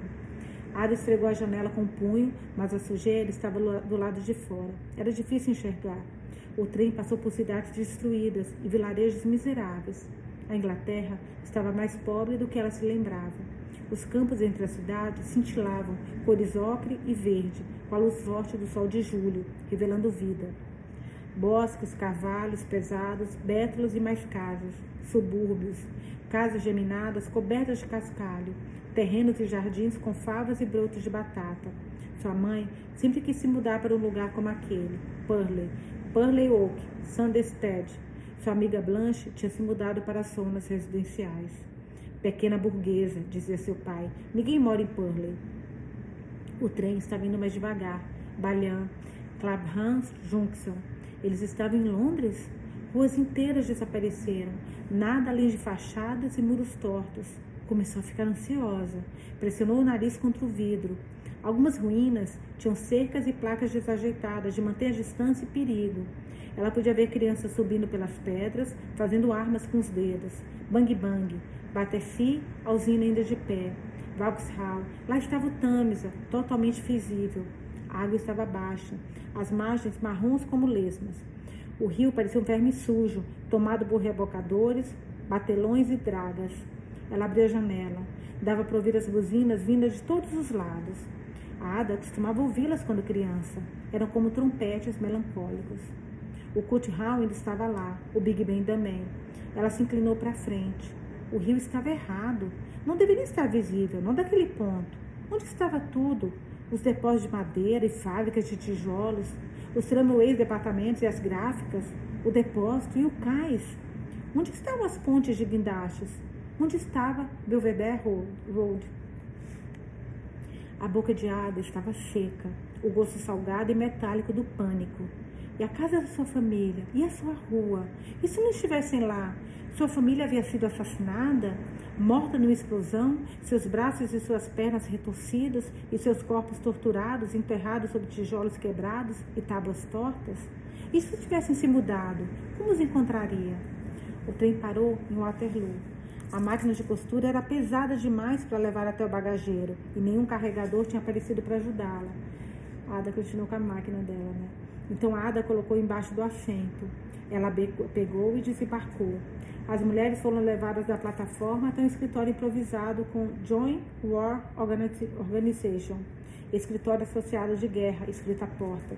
Speaker 1: Ada esfregou a janela com o um punho, mas a sujeira estava do lado de fora. Era difícil enxergar. O trem passou por cidades destruídas e vilarejos miseráveis. A Inglaterra estava mais pobre do que ela se lembrava. Os campos entre as cidades cintilavam, cores ocre e verde, com a luz forte do sol de julho, revelando vida. Bosques, cavalos pesados, bétulos e mais casas, subúrbios, casas geminadas cobertas de cascalho, terrenos e jardins com favas e brotos de batata. Sua mãe sempre quis se mudar para um lugar como aquele, Purley, Purley Oak, Sandestead. Sua amiga Blanche tinha se mudado para as zonas residenciais. Pequena burguesa, dizia seu pai, ninguém mora em Purley. O trem estava indo mais devagar. Balham, Clapham Junction. Eles estavam em Londres? Ruas inteiras desapareceram, nada além de fachadas e muros tortos. Começou a ficar ansiosa. Pressionou o nariz contra o vidro. Algumas ruínas tinham cercas e placas desajeitadas de manter a distância e perigo. Ela podia ver crianças subindo pelas pedras, fazendo armas com os dedos. Bang bang. Battersea, a usina ainda de pé. Vauxhall. Lá estava o Tâmisa, totalmente visível. A água estava baixa, as margens marrons como lesmas. O rio parecia um verme sujo, tomado por rebocadores, batelões e dragas. Ela abriu a janela. Dava para ouvir as buzinas vindas de todos os lados. A Ada costumava ouvi-las quando criança. Eram como trompetes melancólicos. O Hall ainda estava lá, o Big Ben também. Ela se inclinou para frente. O rio estava errado. Não deveria estar visível, não daquele ponto. Onde estava tudo? Os depósitos de madeira e fábricas de tijolos, os tramways, departamentos e as gráficas, o depósito e o cais. Onde estavam as pontes de guindastes? Onde estava Belvedere Road? A boca de Ada estava seca, o gosto salgado e metálico do pânico. E a casa da sua família? E a sua rua? E se não estivessem lá? Sua família havia sido assassinada? morta numa explosão, seus braços e suas pernas retorcidos e seus corpos torturados, enterrados sob tijolos quebrados e tábuas tortas? E se tivessem se mudado, como os encontraria? O trem parou em Waterloo. A máquina de costura era pesada demais para levar até o bagageiro e nenhum carregador tinha aparecido para ajudá-la. A Ada continuou com a máquina dela, né? Então Ada colocou embaixo do assento. Ela pegou e desembarcou. As mulheres foram levadas da plataforma até um escritório improvisado com Joint War Organization, escritório associado de guerra, escrito à porta.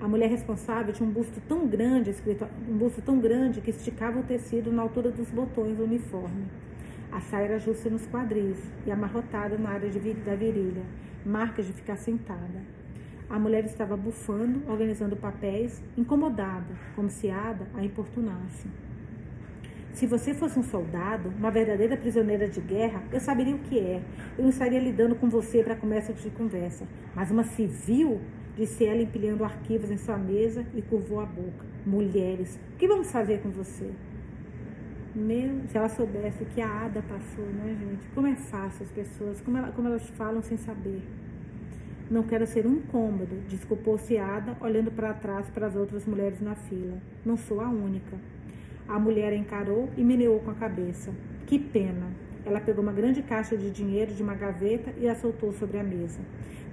Speaker 1: A mulher responsável tinha um busto tão grande, escrito, um busto tão grande que esticava o tecido na altura dos botões do uniforme. A saia era justa nos quadris e amarrotada na área de, da virilha, marcas de ficar sentada. A mulher estava bufando, organizando papéis, incomodada, como se Ada a importunasse. Se você fosse um soldado, uma verdadeira prisioneira de guerra, eu saberia o que é. Eu não estaria lidando com você para começo de conversa. Mas uma civil, disse ela empilhando arquivos em sua mesa e curvou a boca. Mulheres, o que vamos fazer com você? Meu, se ela soubesse o que a Ada passou, né, gente? Como é fácil as pessoas, como, ela, como elas falam sem saber. Não quero ser um incômodo, desculpou-se Ada, olhando para trás para as outras mulheres na fila. Não sou a única. A mulher encarou e meneou com a cabeça. Que pena. Ela pegou uma grande caixa de dinheiro de uma gaveta e a soltou sobre a mesa.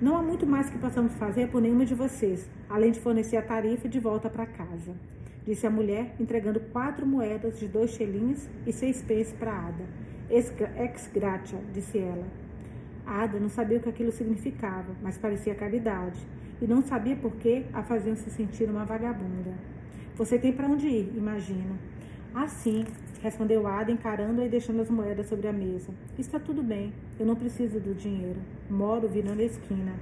Speaker 1: Não há muito mais que possamos fazer por nenhuma de vocês, além de fornecer a tarifa de volta para casa, disse a mulher, entregando quatro moedas de dois shillings e seis pence para Ada. Ex gratia, disse ela. Ada não sabia o que aquilo significava, mas parecia caridade, e não sabia por que a faziam se sentir uma vagabunda. Você tem para onde ir, imagina. Assim, respondeu Ada, encarando-a e deixando as moedas sobre a mesa. Está tudo bem, eu não preciso do dinheiro. Moro virando a esquina.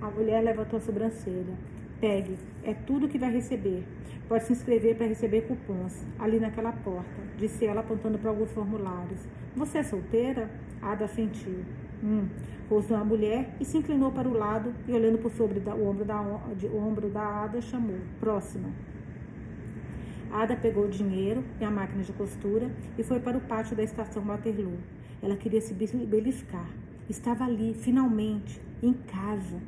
Speaker 1: A mulher levantou a sobrancelha. Pegue, é tudo que vai receber. Pode se inscrever para receber cupons, ali naquela porta, disse ela apontando para alguns formulários. Você é solteira? Ada sentiu. Hum. Rosnou a mulher e se inclinou para o lado e, olhando por sobre da, o, ombro da, de, ombro da Ada, chamou. Próxima. Ada pegou o dinheiro e a máquina de costura e foi para o pátio da estação Waterloo. Ela queria se beliscar. Estava ali, finalmente, em casa.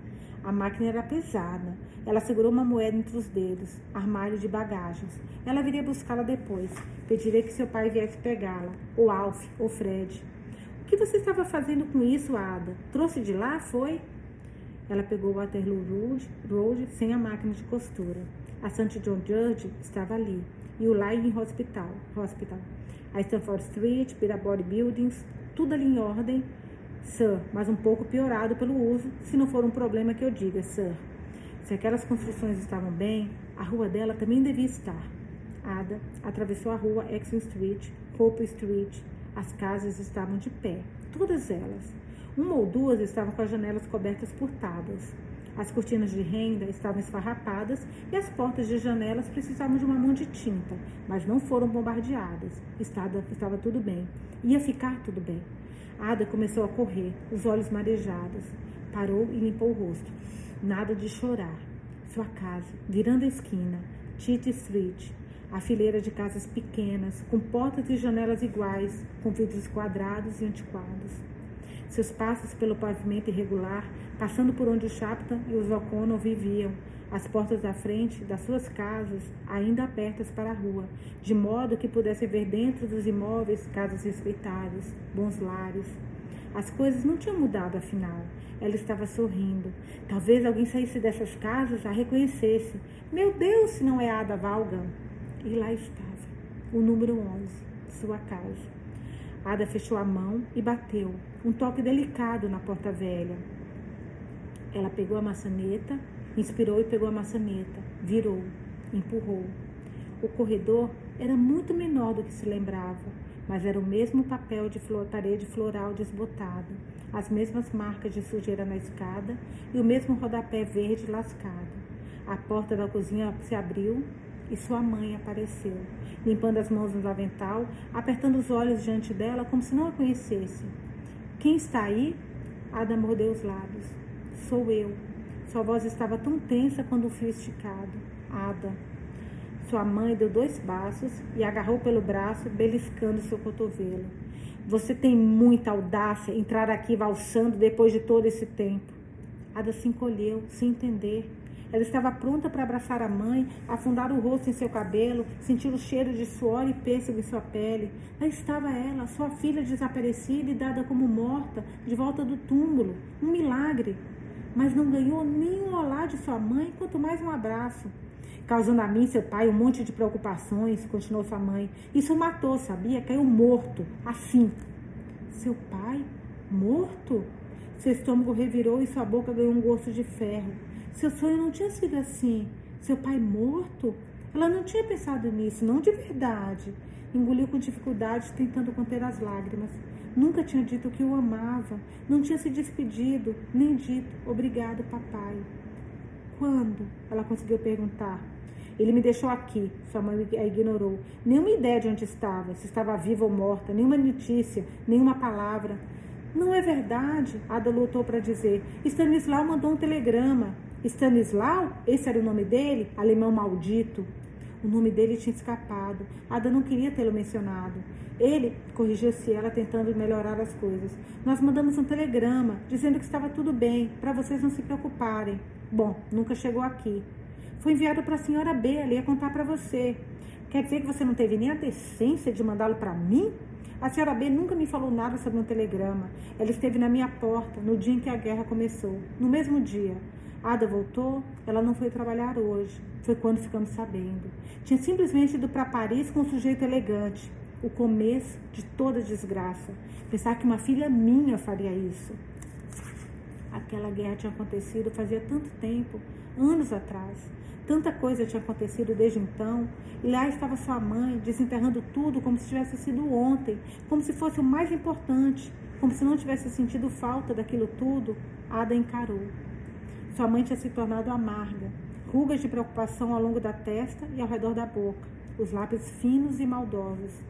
Speaker 1: A máquina era pesada. Ela segurou uma moeda entre os dedos, armário de bagagens. Ela viria buscá-la depois. Pediria que seu pai viesse pegá-la, ou Alf, ou Fred. Que você estava fazendo com isso, Ada? Trouxe de lá, foi? Ela pegou Waterloo Road, Road sem a máquina de costura. A St. John Judge estava ali, e o Lying Hospital, Hospital. A Stanford Street, Billboard Buildings, tudo ali em ordem, Sir, mas um pouco piorado pelo uso, se não for um problema que eu diga, Sir. Se aquelas construções estavam bem, a rua dela também devia estar. Ada atravessou a rua Exon Street, Hope Street. As casas estavam de pé, todas elas. Uma ou duas estavam com as janelas cobertas por tábuas. As cortinas de renda estavam esfarrapadas e as portas de janelas precisavam de uma mão de tinta, mas não foram bombardeadas. Estava, estava tudo bem. Ia ficar tudo bem. Ada começou a correr, os olhos marejados. Parou e limpou o rosto. Nada de chorar. Sua casa, virando a esquina, Tite Street, a fileira de casas pequenas, com portas e janelas iguais, com vidros quadrados e antiquados. Seus passos pelo pavimento irregular, passando por onde o Chapta e os O'Connell viviam, as portas da frente das suas casas ainda abertas para a rua, de modo que pudesse ver dentro dos imóveis casas respeitáveis, bons lares. As coisas não tinham mudado, afinal. Ela estava sorrindo. Talvez alguém saísse dessas casas a reconhecesse. Meu Deus, se não é Ada Valgan! E lá estava, o número 11, sua casa. Ada fechou a mão e bateu, um toque delicado na porta velha. Ela pegou a maçaneta, inspirou e pegou a maçaneta, virou, empurrou. O corredor era muito menor do que se lembrava, mas era o mesmo papel de flor, parede floral desbotado, as mesmas marcas de sujeira na escada e o mesmo rodapé verde lascado. A porta da cozinha se abriu e sua mãe apareceu, limpando as mãos no avental, apertando os olhos diante dela como se não a conhecesse. Quem está aí? Ada mordeu os lábios. Sou eu. Sua voz estava tão tensa quando o fio esticado. Ada. Sua mãe deu dois passos e agarrou pelo braço, beliscando seu cotovelo. Você tem muita audácia entrar aqui valsando depois de todo esse tempo. Ada se encolheu, sem entender. Ela estava pronta para abraçar a mãe, afundar o rosto em seu cabelo, sentir o cheiro de suor e pêssego em sua pele. Lá estava ela, sua filha desaparecida e dada como morta, de volta do túmulo. Um milagre. Mas não ganhou nem um olá de sua mãe, quanto mais um abraço. Causando a mim, seu pai, um monte de preocupações, continuou sua mãe. Isso matou, sabia? Caiu morto, assim. Seu pai? Morto? Seu estômago revirou e sua boca ganhou um gosto de ferro. Seu sonho não tinha sido assim. Seu pai morto? Ela não tinha pensado nisso, não de verdade. Engoliu com dificuldade, tentando conter as lágrimas. Nunca tinha dito que o amava, não tinha se despedido, nem dito obrigado, papai. Quando? Ela conseguiu perguntar. Ele me deixou aqui, sua mãe a ignorou. Nenhuma ideia de onde estava, se estava viva ou morta, nenhuma notícia, nenhuma palavra. Não é verdade, Ada lutou para dizer. Stanislau mandou um telegrama. Stanislau? Esse era o nome dele? Alemão maldito. O nome dele tinha escapado. Ada não queria tê-lo mencionado. Ele corrigiu-se ela tentando melhorar as coisas. Nós mandamos um telegrama dizendo que estava tudo bem, para vocês não se preocuparem. Bom, nunca chegou aqui. Foi enviado para a senhora B, ela ia contar para você. Quer dizer que você não teve nem a decência de mandá-lo para mim? A senhora B nunca me falou nada sobre um telegrama. Ela esteve na minha porta no dia em que a guerra começou, no mesmo dia. Ada voltou, ela não foi trabalhar hoje. Foi quando ficamos sabendo. Tinha simplesmente ido para Paris com um sujeito elegante. O começo de toda desgraça. Pensar que uma filha minha faria isso. Aquela guerra tinha acontecido fazia tanto tempo, anos atrás. Tanta coisa tinha acontecido desde então, e lá estava sua mãe desenterrando tudo como se tivesse sido ontem, como se fosse o mais importante, como se não tivesse sentido falta daquilo tudo. Ada encarou. Sua mãe tinha se tornado amarga, rugas de preocupação ao longo da testa e ao redor da boca, os lábios finos e maldosos.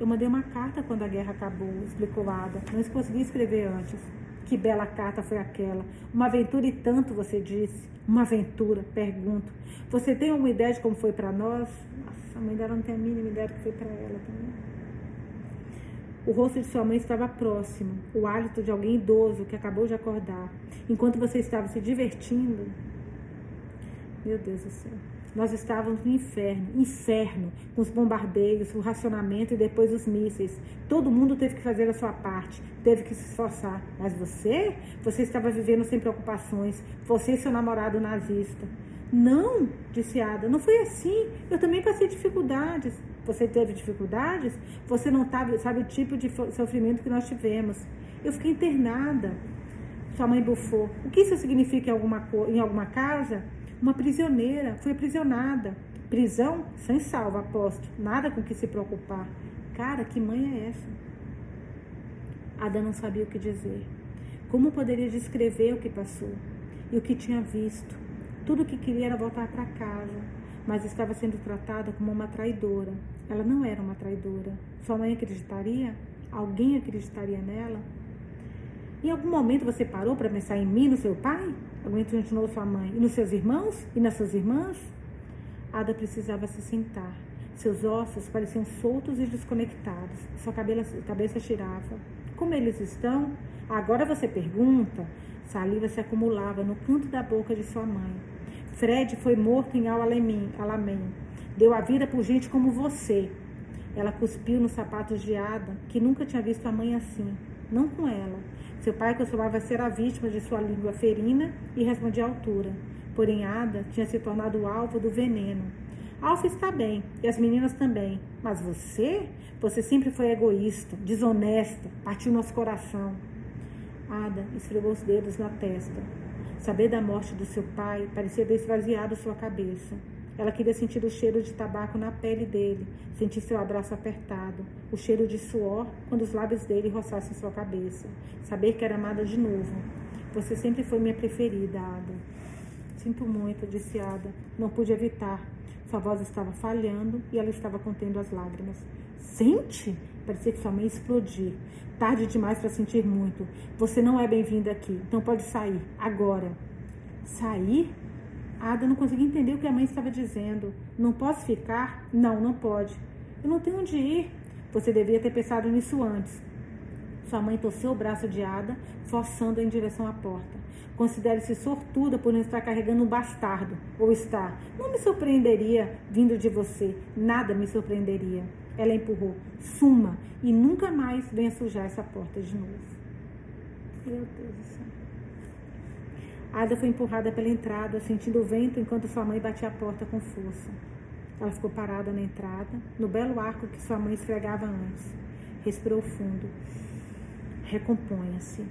Speaker 1: Eu mandei uma carta quando a guerra acabou, explicou Ada. Não consegui escrever antes. Que bela carta foi aquela. Uma aventura e tanto, você disse. Uma aventura, pergunto. Você tem alguma ideia de como foi para nós? Nossa, a mãe dela não tem a mínima ideia do que foi para ela também. O rosto de sua mãe estava próximo, o hálito de alguém idoso que acabou de acordar. Enquanto você estava se divertindo. Meu Deus do céu. Nós estávamos no inferno, inferno, com os bombardeios, o racionamento e depois os mísseis. Todo mundo teve que fazer a sua parte, teve que se esforçar. Mas você, você estava vivendo sem preocupações, você e seu namorado nazista. Não, disse Ada, não foi assim. Eu também passei dificuldades. Você teve dificuldades? Você não sabe, sabe o tipo de sofrimento que nós tivemos. Eu fiquei internada. Sua mãe bufou. O que isso significa em alguma, em alguma casa? Uma prisioneira foi aprisionada. Prisão sem salvo, aposto. Nada com que se preocupar. Cara, que mãe é essa? Ada não sabia o que dizer. Como poderia descrever o que passou e o que tinha visto? Tudo o que queria era voltar para casa, mas estava sendo tratada como uma traidora. Ela não era uma traidora. Sua mãe acreditaria? Alguém acreditaria nela? Em algum momento você parou para pensar em mim, no seu pai? Continuou sua mãe. E nos seus irmãos? E nas suas irmãs? Ada precisava se sentar. Seus ossos pareciam soltos e desconectados. Sua cabeça, cabeça girava. Como eles estão? Agora você pergunta. Saliva se acumulava no canto da boca de sua mãe. Fred foi morto em Alamein. Deu a vida por gente como você. Ela cuspiu nos sapatos de Ada, que nunca tinha visto a mãe assim. Não com ela seu pai costumava ser a vítima de sua língua ferina e respondia à altura. Porém, Ada tinha se tornado alvo do veneno. Alfa está bem, e as meninas também. Mas você? Você sempre foi egoísta, desonesta, partiu nosso coração. Ada esfregou os dedos na testa. Saber da morte do seu pai parecia ter esvaziado sua cabeça. Ela queria sentir o cheiro de tabaco na pele dele, sentir seu abraço apertado, o cheiro de suor quando os lábios dele roçassem sua cabeça, saber que era amada de novo. Você sempre foi minha preferida, Ada. Sinto muito, disse Ada. Não pude evitar. Sua voz estava falhando e ela estava contendo as lágrimas. Sente? Parecia que sua mãe explodir. Tarde demais para sentir muito. Você não é bem-vinda aqui, então pode sair, agora. Sair? A Ada não conseguia entender o que a mãe estava dizendo. Não posso ficar? Não, não pode. Eu não tenho onde ir. Você devia ter pensado nisso antes. Sua mãe torceu o braço de Ada, forçando-a em direção à porta. Considere-se sortuda por não estar carregando um bastardo. Ou está. Não me surpreenderia vindo de você. Nada me surpreenderia. Ela empurrou. Suma e nunca mais venha sujar essa porta de novo. Meu Deus do céu. Ada foi empurrada pela entrada, sentindo o vento enquanto sua mãe batia a porta com força. Ela ficou parada na entrada, no belo arco que sua mãe esfregava antes. Respirou fundo. Recomponha-se.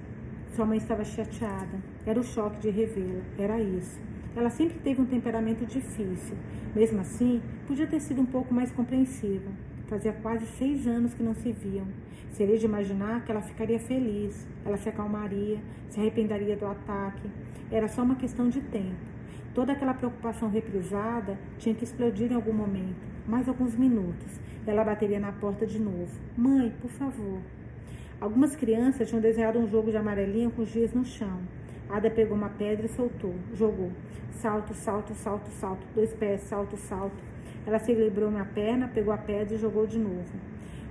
Speaker 1: Sua mãe estava chateada. Era o choque de revê-la. Era isso. Ela sempre teve um temperamento difícil. Mesmo assim, podia ter sido um pouco mais compreensiva. Fazia quase seis anos que não se viam. Seria de imaginar que ela ficaria feliz, ela se acalmaria, se arrependeria do ataque. Era só uma questão de tempo. Toda aquela preocupação reprisada tinha que explodir em algum momento, mais alguns minutos. Ela bateria na porta de novo. Mãe, por favor. Algumas crianças tinham desenhado um jogo de amarelinho com os dias no chão. Ada pegou uma pedra e soltou, jogou. Salto, salto, salto, salto. Dois pés, salto, salto. Ela se equilibrou na perna, pegou a pedra e jogou de novo.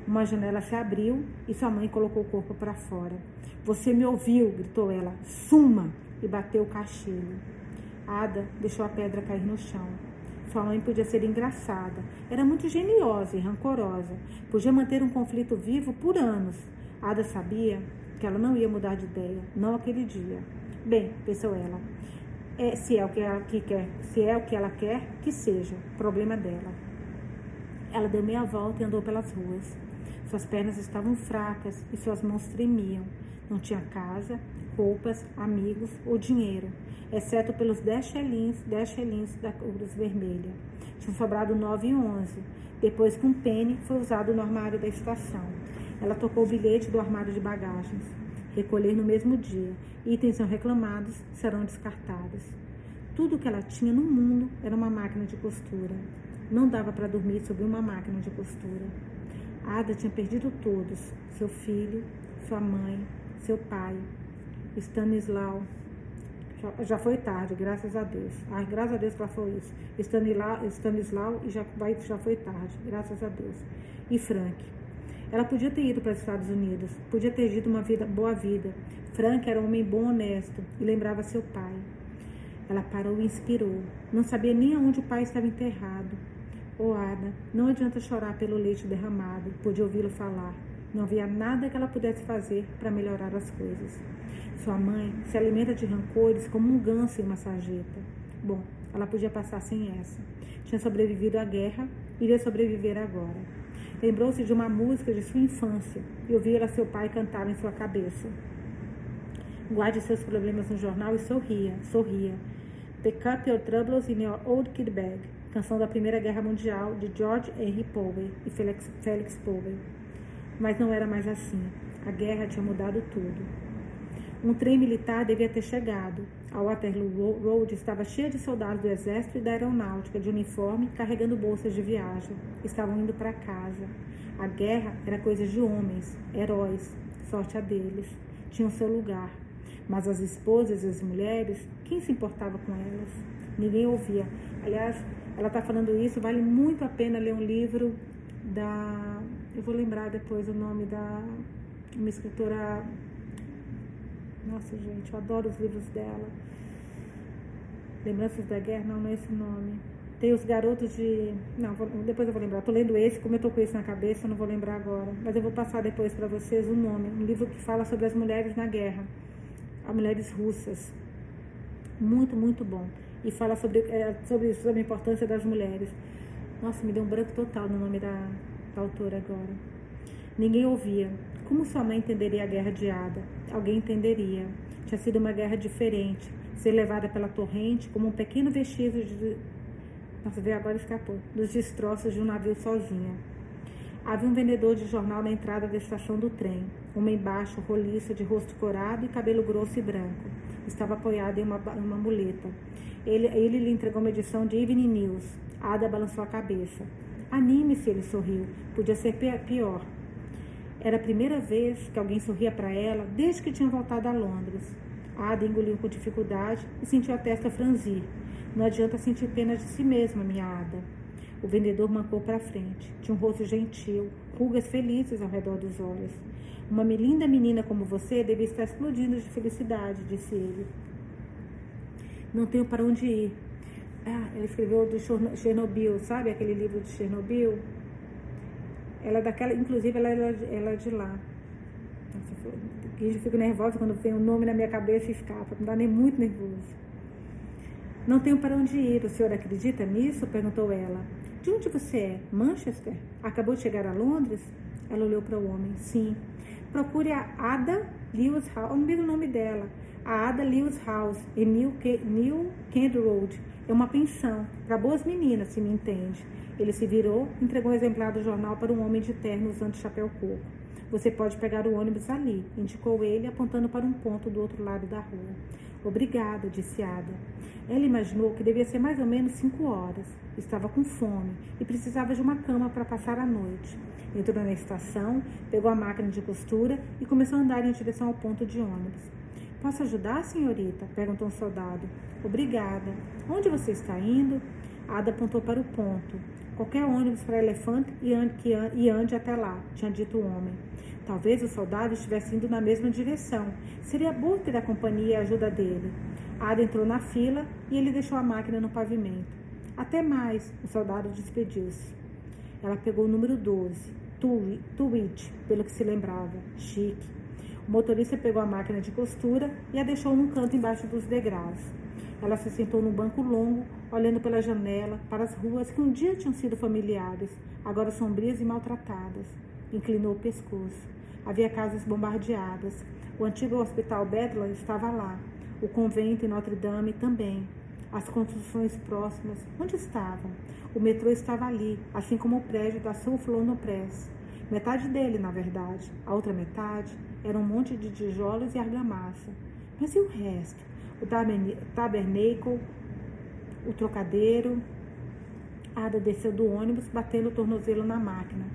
Speaker 1: Uma janela se abriu e sua mãe colocou o corpo para fora. Você me ouviu, gritou ela. Suma! E bateu o cachilho. Ada deixou a pedra cair no chão. Sua mãe podia ser engraçada. Era muito geniosa e rancorosa. Podia manter um conflito vivo por anos. Ada sabia que ela não ia mudar de ideia, não aquele dia. Bem, pensou ela, é, se é o que ela que quer, se é o que ela quer, que seja, problema dela. Ela deu meia volta e andou pelas ruas. Suas pernas estavam fracas e suas mãos tremiam. Não tinha casa, roupas, amigos ou dinheiro, exceto pelos dez chelins, dez chelins da Cruz Vermelha. Tinham sobrado nove e onze, depois que um pene foi usado no armário da estação. Ela tocou o bilhete do armário de bagagens. Recolher no mesmo dia. Itens não reclamados serão descartados. Tudo que ela tinha no mundo era uma máquina de costura. Não dava para dormir sobre uma máquina de costura. Ada tinha perdido todos: seu filho, sua mãe, seu pai, Stanislau. Já, já foi tarde, graças a Deus. Ah, graças a Deus que ela foi isso. Stanislau, Stanislau e já, já foi tarde, graças a Deus. E Frank. Ela podia ter ido para os Estados Unidos, podia ter tido uma vida, boa vida. Frank era um homem bom, honesto e lembrava seu pai. Ela parou e inspirou. Não sabia nem aonde o pai estava enterrado. Oh, Ada, não adianta chorar pelo leite derramado. Pude ouvi-lo falar. Não havia nada que ela pudesse fazer para melhorar as coisas. Sua mãe se alimenta de rancores como um ganso em uma sarjeta. Bom, ela podia passar sem essa. Tinha sobrevivido à guerra, iria sobreviver agora. Lembrou-se de uma música de sua infância e ouvira seu pai cantar em sua cabeça. Guarde seus problemas no jornal e sorria, sorria. Pick up your troubles in your old kid bag. Canção da Primeira Guerra Mundial de George Henry Powell e Felix, Felix Powell. Mas não era mais assim. A guerra tinha mudado tudo. Um trem militar devia ter chegado. A Waterloo Road estava cheia de soldados do exército e da aeronáutica de uniforme carregando bolsas de viagem. Estavam indo para casa. A guerra era coisa de homens, heróis, sorte a deles. Tinham seu lugar. Mas as esposas e as mulheres, quem se importava com elas? Ninguém ouvia. Aliás, ela está falando isso, vale muito a pena ler um livro da. Eu vou lembrar depois o nome da uma escritora nossa, gente, eu adoro os livros dela. Lembranças da Guerra? Não, não é esse nome. Tem os garotos de. Não, vou... depois eu vou lembrar. Estou lendo esse, como eu estou com isso na cabeça, eu não vou lembrar agora. Mas eu vou passar depois para vocês o nome. Um livro que fala sobre as mulheres na guerra. As mulheres russas. Muito, muito bom. E fala sobre, é, sobre, sobre a importância das mulheres. Nossa, me deu um branco total no nome da, da autora agora. Ninguém ouvia. Como sua mãe entenderia a guerra de Ada? Alguém entenderia. Tinha sido uma guerra diferente. Ser levada pela torrente como um pequeno vestígio de. Nossa, veio agora escapou. Dos destroços de um navio sozinha. Havia um vendedor de jornal na entrada da estação do trem. Homem baixo, roliço, de rosto corado e cabelo grosso e branco. Estava apoiado em uma, uma muleta. Ele, ele lhe entregou uma edição de Evening News. Ada balançou a cabeça. Anime-se, ele sorriu. Podia ser pior. Era a primeira vez que alguém sorria para ela desde que tinha voltado a Londres. Ada engoliu com dificuldade e sentiu a testa franzir. Não adianta sentir pena de si mesma, minha Ada. O vendedor mancou para frente. Tinha um rosto gentil, rugas felizes ao redor dos olhos. Uma linda menina como você devia estar explodindo de felicidade, disse ele. Não tenho para onde ir. Ah, ele escreveu do Chernobyl, sabe aquele livro de Chernobyl? Ela é daquela, inclusive ela, ela, ela é de lá. Nossa, eu fico nervosa quando tem um nome na minha cabeça e escapa, me dá nem muito nervoso. Não tenho para onde ir, o senhor acredita nisso? perguntou ela. De onde você é? Manchester? Acabou de chegar a Londres? Ela olhou para o homem. Sim. Procure a Ada Lewis Hall, o mesmo nome dela. A Ada Lewis House, em New, New Kent Road, é uma pensão para boas meninas, se me entende. Ele se virou, entregou um exemplar do jornal para um homem de terno usando chapéu coco. Você pode pegar o ônibus ali, indicou ele, apontando para um ponto do outro lado da rua. Obrigada, disse Ada. Ela imaginou que devia ser mais ou menos cinco horas. Estava com fome e precisava de uma cama para passar a noite. Entrou na estação, pegou a máquina de costura e começou a andar em direção ao ponto de ônibus. Posso ajudar, senhorita? perguntou um soldado. Obrigada. Onde você está indo? Ada apontou para o ponto. Qualquer ônibus para elefante e ande, e ande até lá, tinha dito o homem. Talvez o soldado estivesse indo na mesma direção. Seria bom ter a companhia e a ajuda dele. Ada entrou na fila e ele deixou a máquina no pavimento. Até mais, o soldado despediu-se. Ela pegou o número 12, Twitch, pelo que se lembrava. Chique. O motorista pegou a máquina de costura e a deixou num canto embaixo dos degraus. Ela se sentou num banco longo, olhando pela janela para as ruas que um dia tinham sido familiares, agora sombrias e maltratadas. Inclinou o pescoço. Havia casas bombardeadas. O antigo hospital Bedlam estava lá. O convento em Notre Dame também. As construções próximas, onde estavam? O metrô estava ali, assim como o prédio da South London Press. Metade dele, na verdade. A outra metade era um monte de tijolos e argamassa. Mas e o resto? O tabernacle, o trocadeiro. Ada desceu do ônibus, batendo o tornozelo na máquina.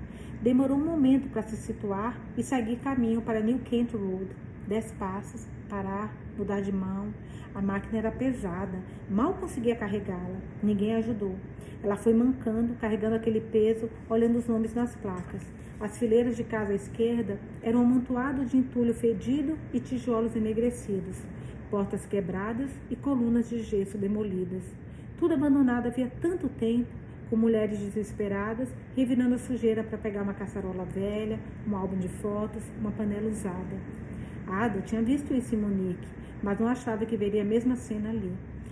Speaker 1: Demorou um momento para se situar e seguir caminho para New Kent Road. Dez passos, parar, mudar de mão. A máquina era pesada, mal conseguia carregá-la. Ninguém ajudou. Ela foi mancando, carregando aquele peso, olhando os nomes nas placas. As fileiras de casa à esquerda eram um amontoado de entulho fedido e tijolos enegrecidos, portas quebradas e colunas de gesso demolidas. Tudo abandonado havia tanto tempo com mulheres desesperadas, revirando a sujeira para pegar uma caçarola velha, um álbum de fotos, uma panela usada. Ada tinha visto isso em Monique, mas não achava que veria a mesma cena ali.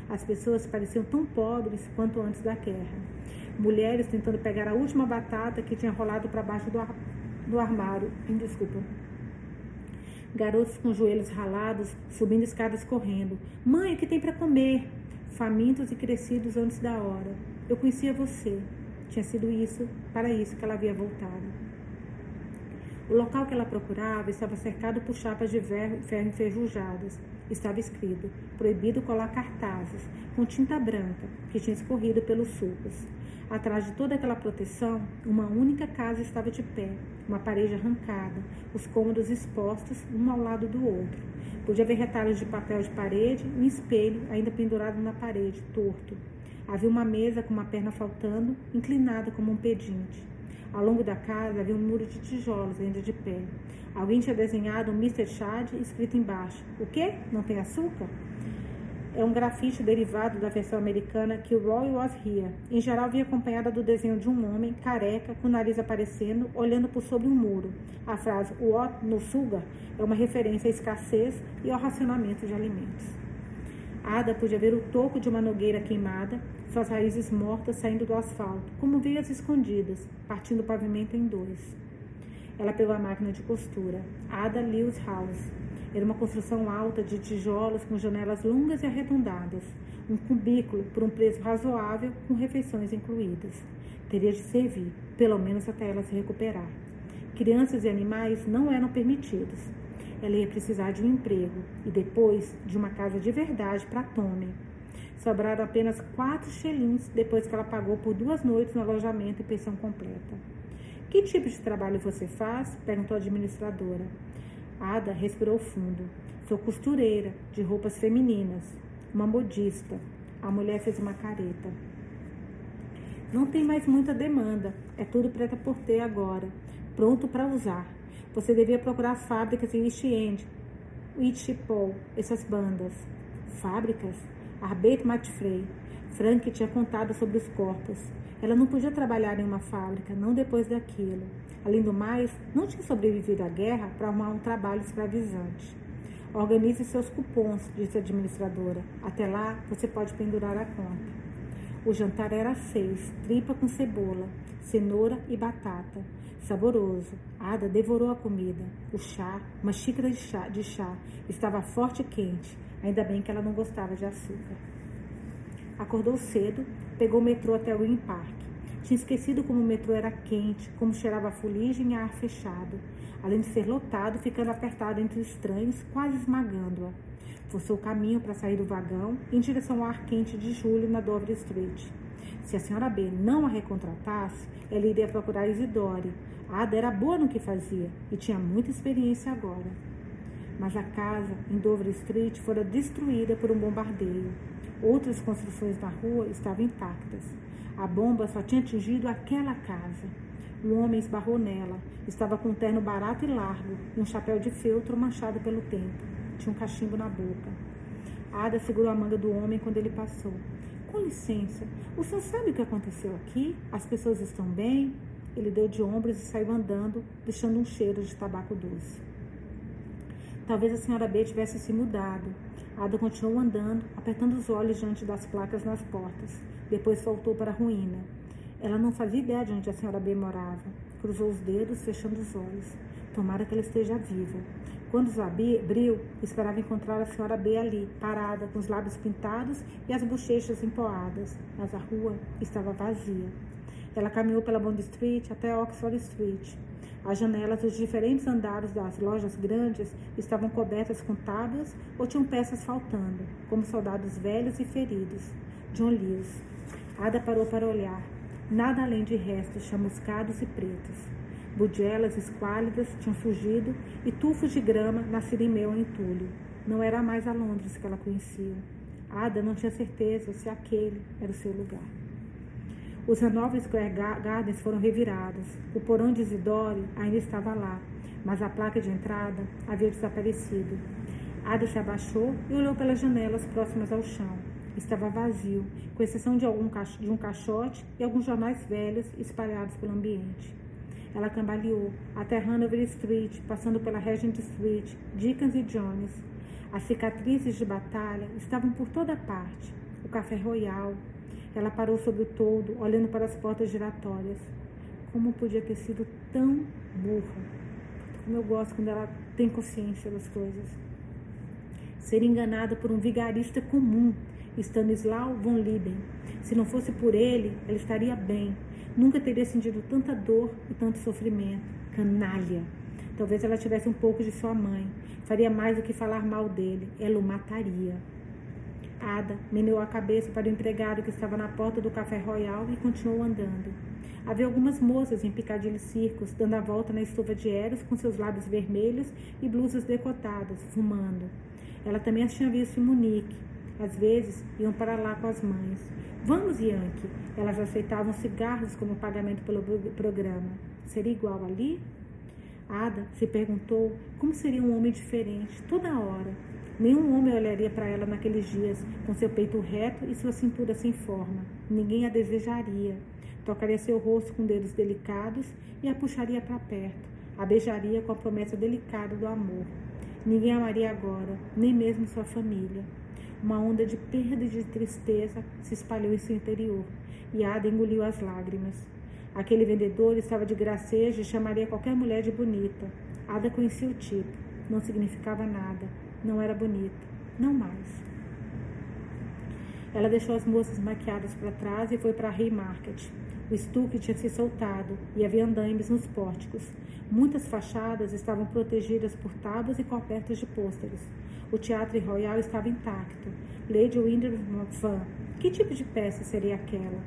Speaker 1: As pessoas pareciam tão pobres quanto antes da guerra. Mulheres tentando pegar a última batata que tinha rolado para baixo do, ar, do armário. Desculpa. Garotos com joelhos ralados, subindo escadas correndo. Mãe, o que tem para comer? Famintos e crescidos antes da hora. Eu conhecia você. Tinha sido isso, para isso que ela havia voltado. O local que ela procurava estava cercado por chapas de ferro enferrujadas. Estava escrito: proibido colar cartazes com tinta branca que tinha escorrido pelos sulcos. Atrás de toda aquela proteção, uma única casa estava de pé, uma parede arrancada, os cômodos expostos um ao lado do outro. Podia ver retalhos de papel de parede e um espelho ainda pendurado na parede, torto. Havia uma mesa com uma perna faltando, inclinada como um pedinte. Ao longo da casa havia um muro de tijolos ainda de pé. Alguém tinha desenhado um Mr. Chad escrito embaixo. O quê? Não tem açúcar? É um grafite derivado da versão americana que Roy was here. Em geral, vinha acompanhada do desenho de um homem careca, com o nariz aparecendo, olhando por sobre um muro. A frase What no sugar é uma referência à escassez e ao racionamento de alimentos. Ada podia ver o toco de uma nogueira queimada, suas raízes mortas saindo do asfalto, como veias escondidas, partindo o pavimento em dois. Ela pegou a máquina de costura. Ada Lewis House. Era uma construção alta de tijolos com janelas longas e arredondadas. Um cubículo por um preço razoável, com refeições incluídas. Teria de servir, pelo menos até ela se recuperar. Crianças e animais não eram permitidos. Ela ia precisar de um emprego e depois de uma casa de verdade para Tommy. Sobraram apenas quatro shillings depois que ela pagou por duas noites no alojamento e pensão completa. Que tipo de trabalho você faz? perguntou a administradora. Ada respirou fundo. Sou costureira de roupas femininas, uma modista. A mulher fez uma careta. Não tem mais muita demanda, é tudo preta por ter agora, pronto para usar. Você devia procurar fábricas em East End, Whitchapel, essas bandas. Fábricas? Arbeit Matfrey. Frank tinha contado sobre os corpos. Ela não podia trabalhar em uma fábrica, não depois daquilo. Além do mais, não tinha sobrevivido à guerra para arrumar um trabalho escravizante. Organize seus cupons, disse a administradora. Até lá, você pode pendurar a conta. O jantar era seis, tripa com cebola, cenoura e batata. Saboroso. Ada devorou a comida. O chá, uma xícara de chá, de chá, estava forte e quente. Ainda bem que ela não gostava de açúcar. Acordou cedo, pegou o metrô até o Green Park. Tinha esquecido como o metrô era quente, como cheirava a fuligem e ar fechado, além de ser lotado, ficando apertado entre estranhos, quase esmagando-a. Forçou o caminho para sair do vagão em direção ao ar quente de julho na Dover Street. Se a senhora B não a recontratasse, ela iria procurar Isidore. A Ada era boa no que fazia e tinha muita experiência agora. Mas a casa em Dover Street fora destruída por um bombardeio. Outras construções na rua estavam intactas. A bomba só tinha atingido aquela casa. Um homem esbarrou nela. Estava com um terno barato e largo e um chapéu de feltro manchado pelo tempo. Tinha um cachimbo na boca. Ada segurou a manga do homem quando ele passou. Com licença, o senhor sabe o que aconteceu aqui? As pessoas estão bem? Ele deu de ombros e saiu andando, deixando um cheiro de tabaco doce. Talvez a senhora B tivesse se mudado. Ada continuou andando, apertando os olhos diante das placas nas portas. Depois voltou para a ruína. Ela não fazia ideia de onde a senhora B morava. Cruzou os dedos, fechando os olhos. Tomara que ela esteja viva. Quando os abriu, esperava encontrar a senhora B ali, parada, com os lábios pintados e as bochechas empoadas, mas a rua estava vazia. Ela caminhou pela Bond Street até Oxford Street. As janelas dos diferentes andares das lojas grandes estavam cobertas com tábuas ou tinham peças faltando, como soldados velhos e feridos. John Lewis. Ada parou para olhar. Nada além de restos chamuscados e pretos. Bugelas esquálidas tinham surgido e tufos de grama nascido em ao entulho. Não era mais a Londres que ela conhecia. Ada não tinha certeza se aquele era o seu lugar. Os Hanover Square Gardens foram revirados. O porão de Isidore ainda estava lá, mas a placa de entrada havia desaparecido. Ada se abaixou e olhou pelas janelas próximas ao chão. Estava vazio, com exceção de, algum, de um caixote e alguns jornais velhos espalhados pelo ambiente. Ela cambaleou até Hanover Street, passando pela Regent Street, Dickens e Jones. As cicatrizes de batalha estavam por toda parte. O café royal. Ela parou sobre o todo, olhando para as portas giratórias. Como podia ter sido tão burra? Como eu gosto quando ela tem consciência das coisas. Ser enganada por um vigarista comum, Stanislaw von Lieben. Se não fosse por ele, ela estaria bem Nunca teria sentido tanta dor e tanto sofrimento. Canalha. Talvez ela tivesse um pouco de sua mãe. Faria mais do que falar mal dele. Ela o mataria. Ada meneou a cabeça para o empregado que estava na porta do café royal e continuou andando. Havia algumas moças em Piccadilly Circus, dando a volta na estufa de Eros com seus lábios vermelhos e blusas decotadas, fumando. Ela também as tinha visto em Munique. Às vezes, iam para lá com as mães. Vamos, Yankee. Elas aceitavam cigarros como pagamento pelo programa. Seria igual ali? Ada se perguntou como seria um homem diferente toda hora. Nenhum homem olharia para ela naqueles dias, com seu peito reto e sua cintura sem forma. Ninguém a desejaria. Tocaria seu rosto com dedos delicados e a puxaria para perto. A beijaria com a promessa delicada do amor. Ninguém amaria agora, nem mesmo sua família. Uma onda de perda e de tristeza se espalhou em seu interior e Ada engoliu as lágrimas. Aquele vendedor estava de gracejo e chamaria qualquer mulher de bonita. Ada conhecia o tipo. Não significava nada. Não era bonita. Não mais. Ela deixou as moças maquiadas para trás e foi para a Haymarket. O estuque tinha se soltado e havia andaimes nos pórticos. Muitas fachadas estavam protegidas por tábuas e cobertas de pôsteres. O Teatro Royal estava intacto. Lady Van. Que tipo de peça seria aquela?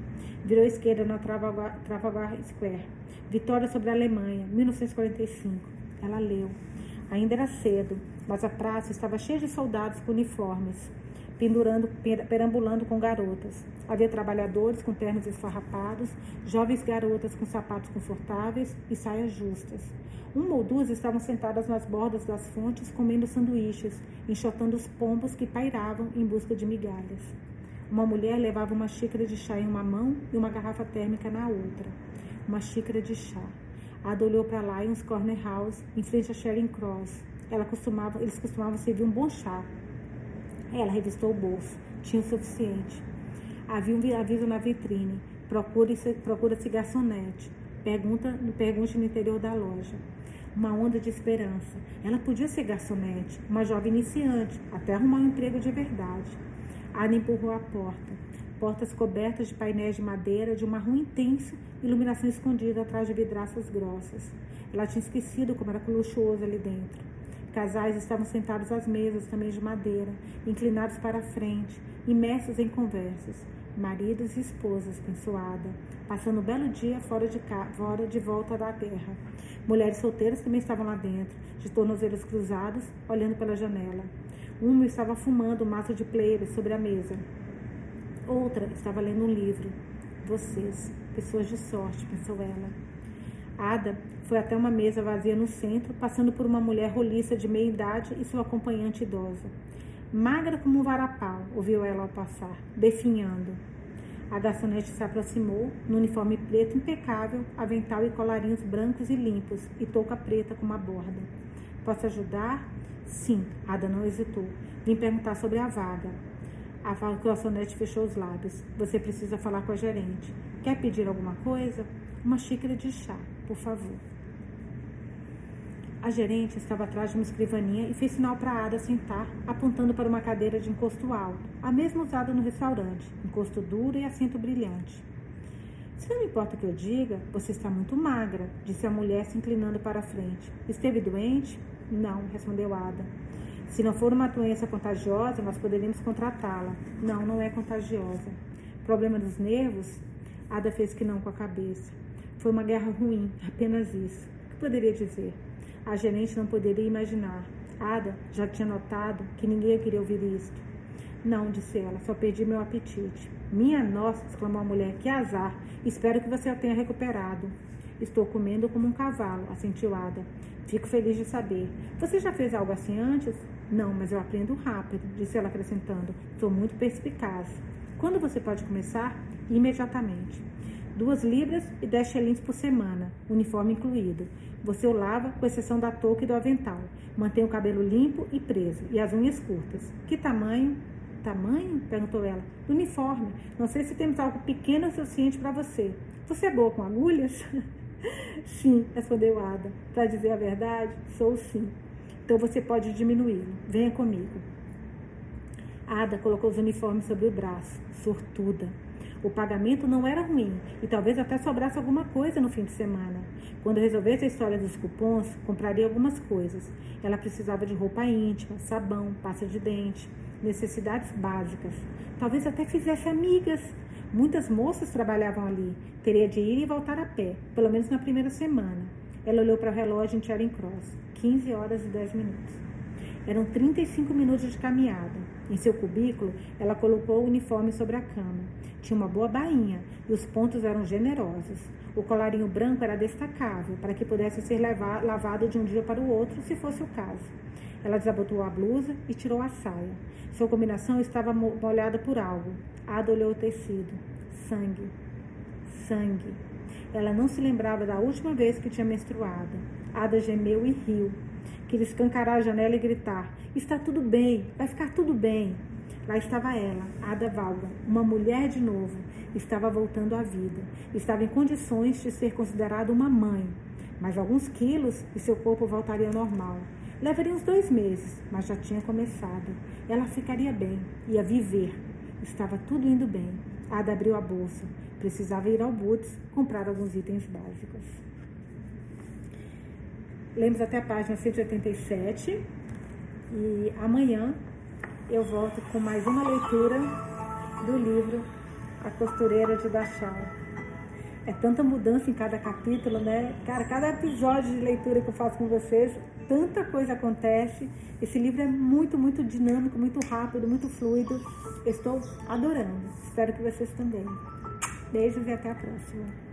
Speaker 1: Virou esquerda na Trafalgar Square. Vitória sobre a Alemanha, 1945. Ela leu. Ainda era cedo, mas a praça estava cheia de soldados com uniformes, pendurando, perambulando com garotas. Havia trabalhadores com ternos esfarrapados, jovens garotas com sapatos confortáveis e saias justas. Uma ou duas estavam sentadas nas bordas das fontes comendo sanduíches, enxotando os pombos que pairavam em busca de migalhas. Uma mulher levava uma xícara de chá em uma mão e uma garrafa térmica na outra. Uma xícara de chá. Ada olhou para Lions Corner House, em frente a Sharing Cross. Ela costumava, eles costumavam servir um bom chá. Ela revistou o bolso. Tinha o suficiente. Havia um aviso na vitrine. Procure-se procura garçonete. Pergunta, pergunte no interior da loja. Uma onda de esperança. Ela podia ser garçonete, uma jovem iniciante, até arrumar um emprego de verdade. Ada empurrou a porta. Portas cobertas de painéis de madeira de um marrom intenso, iluminação escondida atrás de vidraças grossas. Ela tinha esquecido como era luxuoso ali dentro. Casais estavam sentados às mesas, também de madeira, inclinados para a frente, imersos em conversas. Maridos e esposas, pensou Ada, passando um belo dia fora de, fora de volta da terra. Mulheres solteiras também estavam lá dentro, de tornozelos cruzados, olhando pela janela. Uma estava fumando um maço de players sobre a mesa. Outra estava lendo um livro. Vocês, pessoas de sorte, pensou ela. Ada foi até uma mesa vazia no centro, passando por uma mulher roliça de meia idade e sua acompanhante idosa. Magra como um varapau, ouviu ela ao passar, definhando. A garçonete se aproximou, no uniforme preto impecável, avental e colarinhos brancos e limpos, e touca preta com uma borda. Posso ajudar? Sim, Ada não hesitou. Vim perguntar sobre a vaga. A garçonete fechou os lábios. Você precisa falar com a gerente. Quer pedir alguma coisa? Uma xícara de chá, por favor. A gerente estava atrás de uma escrivaninha e fez sinal para Ada sentar, apontando para uma cadeira de encosto alto, a mesma usada no restaurante, encosto duro e assento brilhante. Se não importa que eu diga, você está muito magra, disse a mulher se inclinando para a frente. Esteve doente? Não, respondeu Ada. Se não for uma doença contagiosa, nós poderíamos contratá-la. Não, não é contagiosa. Problema dos nervos? Ada fez que não com a cabeça. Foi uma guerra ruim, apenas isso. O que poderia dizer? A gerente não poderia imaginar. Ada já tinha notado que ninguém queria ouvir isto. Não, disse ela, só perdi meu apetite. Minha nossa, exclamou a mulher, que azar. Espero que você a tenha recuperado. Estou comendo como um cavalo, assentiu Ada. Fico feliz de saber. Você já fez algo assim antes? Não, mas eu aprendo rápido, disse ela acrescentando. Sou muito perspicaz. Quando você pode começar? Imediatamente. Duas libras e dez shillings por semana, uniforme incluído. Você o lava, com exceção da touca e do avental. Mantém o cabelo limpo e preso e as unhas curtas. Que tamanho? Tamanho? perguntou ela. Uniforme. Não sei se temos algo pequeno o suficiente para você. Você é boa com agulhas? *laughs* sim, respondeu Ada. Para dizer a verdade, sou sim. Então você pode diminuí-lo. Venha comigo. Ada colocou os uniformes sobre o braço, sortuda. O pagamento não era ruim e talvez até sobrasse alguma coisa no fim de semana. Quando resolvesse a história dos cupons, compraria algumas coisas. Ela precisava de roupa íntima, sabão, pasta de dente, necessidades básicas. Talvez até fizesse amigas. Muitas moças trabalhavam ali. Teria de ir e voltar a pé, pelo menos na primeira semana. Ela olhou para o relógio em Charing Cross. 15 horas e 10 minutos. Eram 35 minutos de caminhada. Em seu cubículo, ela colocou o uniforme sobre a cama. Tinha uma boa bainha e os pontos eram generosos. O colarinho branco era destacável para que pudesse ser lavado de um dia para o outro, se fosse o caso. Ela desabotou a blusa e tirou a saia. Sua combinação estava molhada por algo. Ada olhou o tecido. Sangue. Sangue. Ela não se lembrava da última vez que tinha menstruado. Ada gemeu e riu. Queria escancarar a janela e gritar: Está tudo bem, vai ficar tudo bem. Lá estava ela, Ada Valga, uma mulher de novo. Estava voltando à vida. Estava em condições de ser considerada uma mãe. Mais alguns quilos e seu corpo voltaria ao normal. Levaria uns dois meses, mas já tinha começado. Ela ficaria bem, ia viver. Estava tudo indo bem. Ada abriu a bolsa. Precisava ir ao Boots comprar alguns itens básicos. Lemos até a página 187 e amanhã eu volto com mais uma leitura do livro A Costureira de Dachau. É tanta mudança em cada capítulo, né? Cara, cada episódio de leitura que eu faço com vocês, tanta coisa acontece. Esse livro é muito, muito dinâmico, muito rápido, muito fluido. Estou adorando. Espero que vocês também. Beijos e até a próxima.